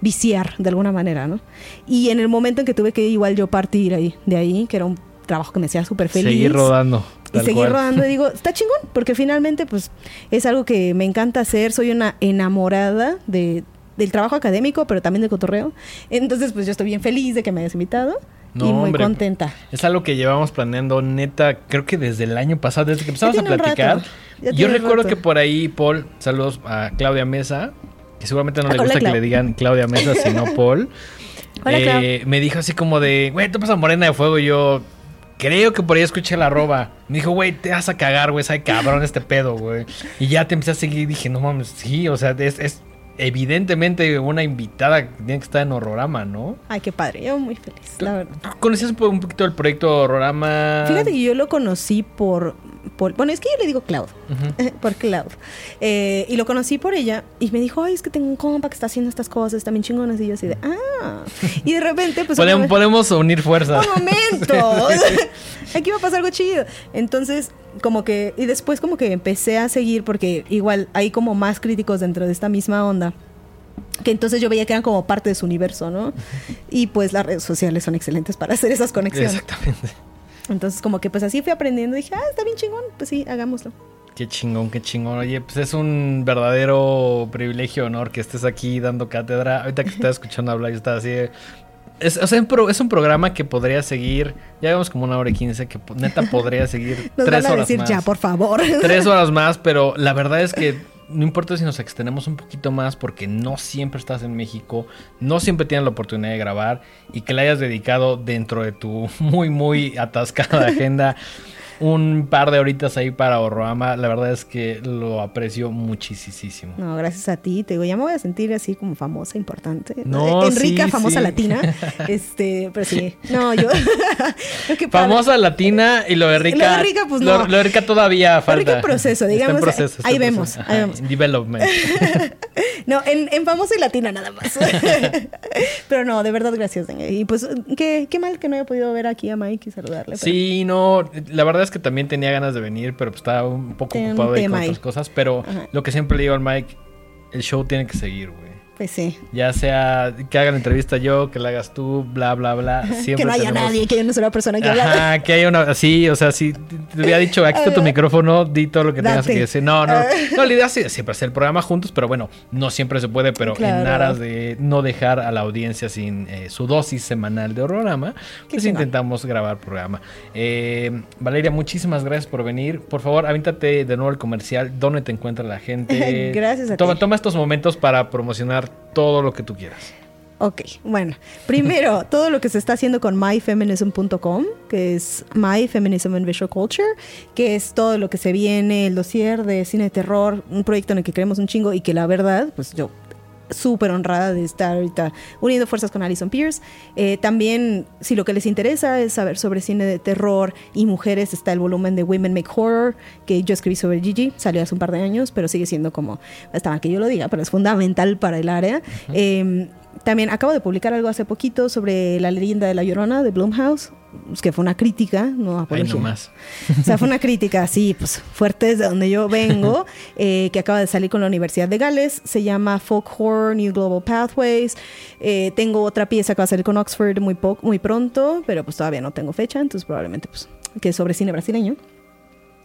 viciar de alguna manera, ¿no? Y en el momento en que tuve que igual yo partir ahí, de ahí, que era un trabajo que me hacía súper feliz. Seguir rodando. Y seguir cual. rodando y digo, está chingón, porque finalmente pues es algo que me encanta hacer, soy una enamorada de, del trabajo académico, pero también de cotorreo. Entonces pues yo estoy bien feliz de que me hayas invitado No, y muy hombre. contenta. Es algo que llevamos planeando, neta, creo que desde el año pasado, desde que empezamos a platicar. Yo recuerdo que por ahí, Paul, saludos a Claudia Mesa, que seguramente no le Hola, gusta que le digan Claudia Mesa, sino Paul. Hola, eh, me dijo así como de, güey, tú pasas Morena de Fuego y yo... Creo que por ahí escuché la arroba. Me dijo, güey, te vas a cagar, güey, sabe cabrón este pedo, güey. Y ya te empecé a seguir y dije, no mames, sí, o sea, es, es evidentemente una invitada que tiene que estar en Horrorama, ¿no? Ay, qué padre, yo muy feliz, la verdad. ¿Conocías un, po- un poquito el proyecto Horrorama? Fíjate que yo lo conocí por, por- bueno, es que yo le digo Cloud, por Cloud. Eh, y lo conocí por ella y me dijo, ay, es que tengo un compa que está haciendo estas cosas, bien chingonas. Y yo así de, ah. Y de repente, pues... Podemos, vez- podemos unir fuerzas. un momento. Aquí va a pasar algo chido. Entonces, como que, y después como que empecé a seguir porque igual hay como más críticos dentro de esta misma onda. Que entonces yo veía que eran como parte de su universo, ¿no? Y pues las redes sociales son excelentes para hacer esas conexiones. Exactamente. Entonces como que pues así fui aprendiendo. Dije, ah, está bien chingón. Pues sí, hagámoslo. Qué chingón, qué chingón. Oye, pues es un verdadero privilegio, honor que estés aquí dando cátedra. Ahorita que te estaba escuchando hablar, yo estaba así. Es, o sea, es un programa que podría seguir. Ya vemos como una hora y quince, que neta podría seguir Nos tres van a horas decir más. ya, por favor. Tres horas más, pero la verdad es que no importa si nos extendemos un poquito más porque no siempre estás en México, no siempre tienes la oportunidad de grabar y que le hayas dedicado dentro de tu muy, muy atascada agenda un par de horitas ahí para Horrorama. La verdad es que lo aprecio muchísimo. No, gracias a ti. Te digo, ya me voy a sentir así como famosa, importante. No, Enrica, sí, famosa sí. latina. Este, pero sí. No, yo. Famosa latina y lo de rica. Lo de rica, pues, lo, no. lo de rica todavía Lo de rica falta. en proceso, Está en digamos, proceso, está ahí en vemos, proceso. ahí vemos. en development. No, en, en famosa y latina nada más. Pero no, de verdad, gracias. Y pues, qué, qué mal que no haya podido ver aquí a Mike y saludarle. pero- Sí, no, la verdad es que también tenía ganas de venir, pero pues estaba un poco un ocupado ahí con ahí. otras cosas. Pero Ajá. lo que siempre le digo al Mike, el show tiene que seguir, güey. Pues sí. Ya sea que haga la entrevista yo, que la hagas tú, bla, bla, bla. Siempre que no haya tenemos- nadie, que yo no soy una persona que habla. Ajá, que haya una. Sí, o sea, si te hubiera dicho, aquí está tu micrófono, di todo lo que tengas que decir. No, no. No, la idea es siempre hacer el programa juntos, pero bueno, no siempre se puede, pero en aras de no dejar a la audiencia sin eh, su dosis semanal de horrorama, pues intentamos grabar programa. Eh, Valeria, muchísimas gracias por venir. Por favor, avíntate de nuevo el comercial. ¿Dónde te encuentra la gente? Gracias a toma, ti. Toma estos momentos para promocionar todo lo que tú quieras. Ok, bueno. Primero, todo lo que se está haciendo con myfeminism.com, que es My Feminism and Visual Culture, que es todo lo que se viene, el dossier de cine de terror, un proyecto en el que creemos un chingo y que la verdad, pues yo súper honrada de estar ahorita uniendo fuerzas con Alison Pierce. Eh, también, si lo que les interesa es saber sobre cine de terror y mujeres, está el volumen de Women Make Horror, que yo escribí sobre Gigi, salió hace un par de años, pero sigue siendo como, está mal que yo lo diga, pero es fundamental para el área. Eh, también acabo de publicar algo hace poquito sobre la leyenda de la Llorona de Blumhouse, que fue una crítica, no apología. nomás. O sea, fue una crítica así, pues fuerte desde donde yo vengo, eh, que acaba de salir con la Universidad de Gales. Se llama Folk Horror New Global Pathways. Eh, tengo otra pieza que va a salir con Oxford muy, muy pronto, pero pues todavía no tengo fecha, entonces probablemente pues que es sobre cine brasileño.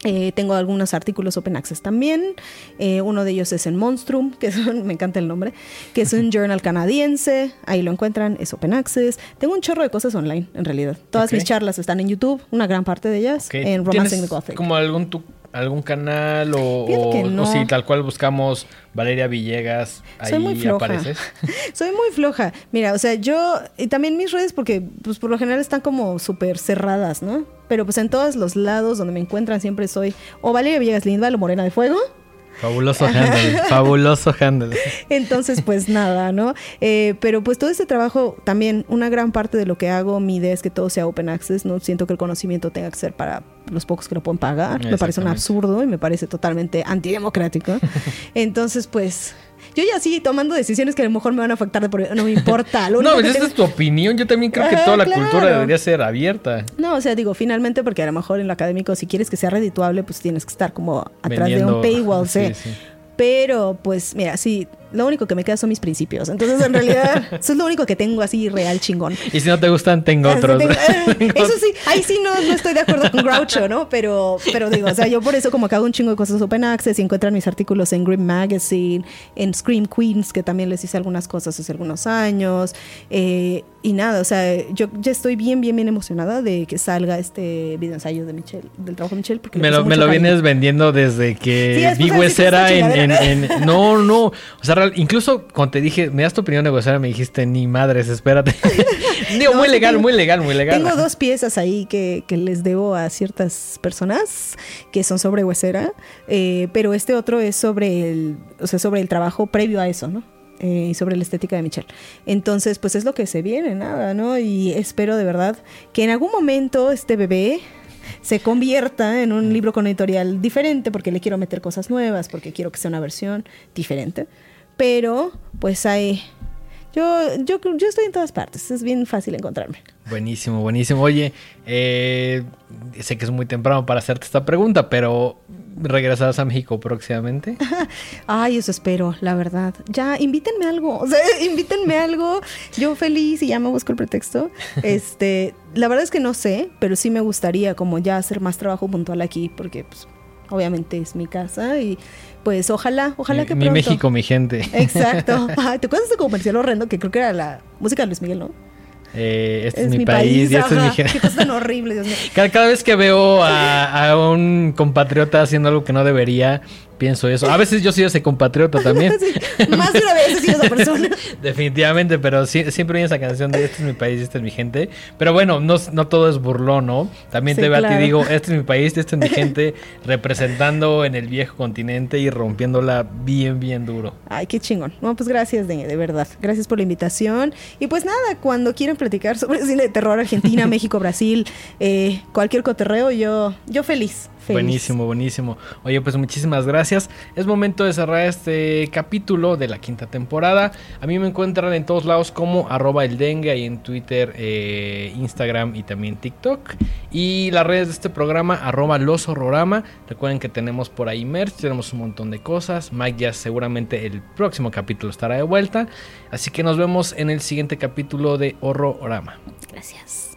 Eh, tengo algunos artículos open access también. Eh, uno de ellos es en Monstrum, que es un- me encanta el nombre, que es un journal canadiense. Ahí lo encuentran, es open access. Tengo un chorro de cosas online, en realidad. Todas mis charlas están en YouTube, una gran parte de ellas, en Romancing ¿Tienes the Gothic. como algún tu- algún canal o, no. o si tal cual buscamos Valeria Villegas ahí Soy muy floja. apareces? Soy muy floja. Mira, o sea, yo y también mis redes porque pues por lo general están como súper cerradas, ¿no? Pero pues en todos los lados donde me encuentran siempre soy o Valeria Villegas Lindval o Morena de Fuego. Fabuloso handle, fabuloso handle. Entonces, pues nada, ¿no? Eh, pero pues todo este trabajo, también una gran parte de lo que hago, mi idea es que todo sea open access, no siento que el conocimiento tenga que ser para los pocos que lo pueden pagar. Me parece un absurdo y me parece totalmente antidemocrático. Entonces, pues yo ya sí tomando decisiones que a lo mejor me van a afectar, de por- no me importa. No, pues tengo- es tu opinión. Yo también creo que toda la claro. cultura debería ser abierta. No, o sea, digo, finalmente, porque a lo mejor en lo académico, si quieres que sea redituable, pues tienes que estar como atrás de un paywall, sí. Pero, pues, mira, sí, lo único que me queda son mis principios. Entonces, en realidad, eso es lo único que tengo así real chingón. Y si no te gustan, tengo otros. tengo- eh, eso sí, ahí sí no, no estoy de acuerdo con Groucho, ¿no? Pero, pero digo, o sea, yo por eso como que hago un chingo de cosas open access y encuentran mis artículos en Grim Magazine, en Scream Queens, que también les hice algunas cosas hace algunos años. eh, y nada, o sea, yo ya estoy bien, bien, bien emocionada de que salga este video ensayo de Michelle, del trabajo de Michelle. Porque Me lo, me lo vienes vendiendo desde Sí, que después Big de West decir esta era en, en- chingadera. en- No, no. O sea, real. Incluso cuando te dije, me das tu opinión negociar, me dijiste, ni madres, espérate. Digo, muy legal, muy legal, muy legal. Tengo dos piezas ahí que, que les debo a ciertas personas que son sobre huesera, eh, pero este otro es sobre el, o sea, sobre el trabajo previo a eso, ¿no? Eh, y sobre la estética de Michelle. Entonces, pues es lo que se viene, nada, ¿no? Y espero de verdad que en algún momento este bebé se convierta en un libro con editorial diferente, porque le quiero meter cosas nuevas, porque quiero que sea una versión diferente. Pero, pues hay yo, yo, yo estoy en todas partes, es bien fácil encontrarme. Buenísimo, buenísimo. Oye, eh, sé que es muy temprano para hacerte esta pregunta, pero ¿regresarás a México próximamente? Ay, eso espero, la verdad. Ya, invítenme algo, o sea, invítenme algo. Yo feliz y ya me busco el pretexto. Este, la verdad es que no sé, pero sí me gustaría como ya hacer más trabajo puntual aquí, porque pues obviamente es mi casa y pues ojalá, ojalá que pronto. Mi México, mi gente. Exacto. ¿Te acuerdas de ese comercial horrendo que creo que era la música de Luis Miguel, no? Eh, este es, mi, país, y este es mi gente. Qué cosa tan horrible, Dios mío. Cada, vez que veo a, a, un compatriota haciendo algo que no debería, pienso eso. A veces yo soy ese compatriota también. más de una vez he sido esa persona. Definitivamente, pero siempre viene esa canción de este es mi país, esta es mi gente. Pero bueno, no, no todo es burlón, ¿no? También te veo a ti digo, este es mi país, esta es mi gente, representando en el viejo continente y rompiéndola bien, bien duro. Ay, qué chingón. No, pues gracias, de, de verdad. Gracias por la invitación. Y pues nada, cuando quieran platicar sobre cine de terror Argentina, México, Brasil, eh, cualquier coterreo, yo, yo feliz. Buenísimo, buenísimo. Oye, pues muchísimas gracias. Es momento de cerrar este capítulo de la quinta temporada. A mí me encuentran en todos lados como arroba el dengue, ahí en Twitter, eh, Instagram y también TikTok. Y las redes de este programa, arroba los horrorama. Recuerden que tenemos por ahí merch, tenemos un montón de cosas. Mike ya seguramente el próximo capítulo estará de vuelta. Así que nos vemos en el siguiente capítulo de Horrorama. Gracias.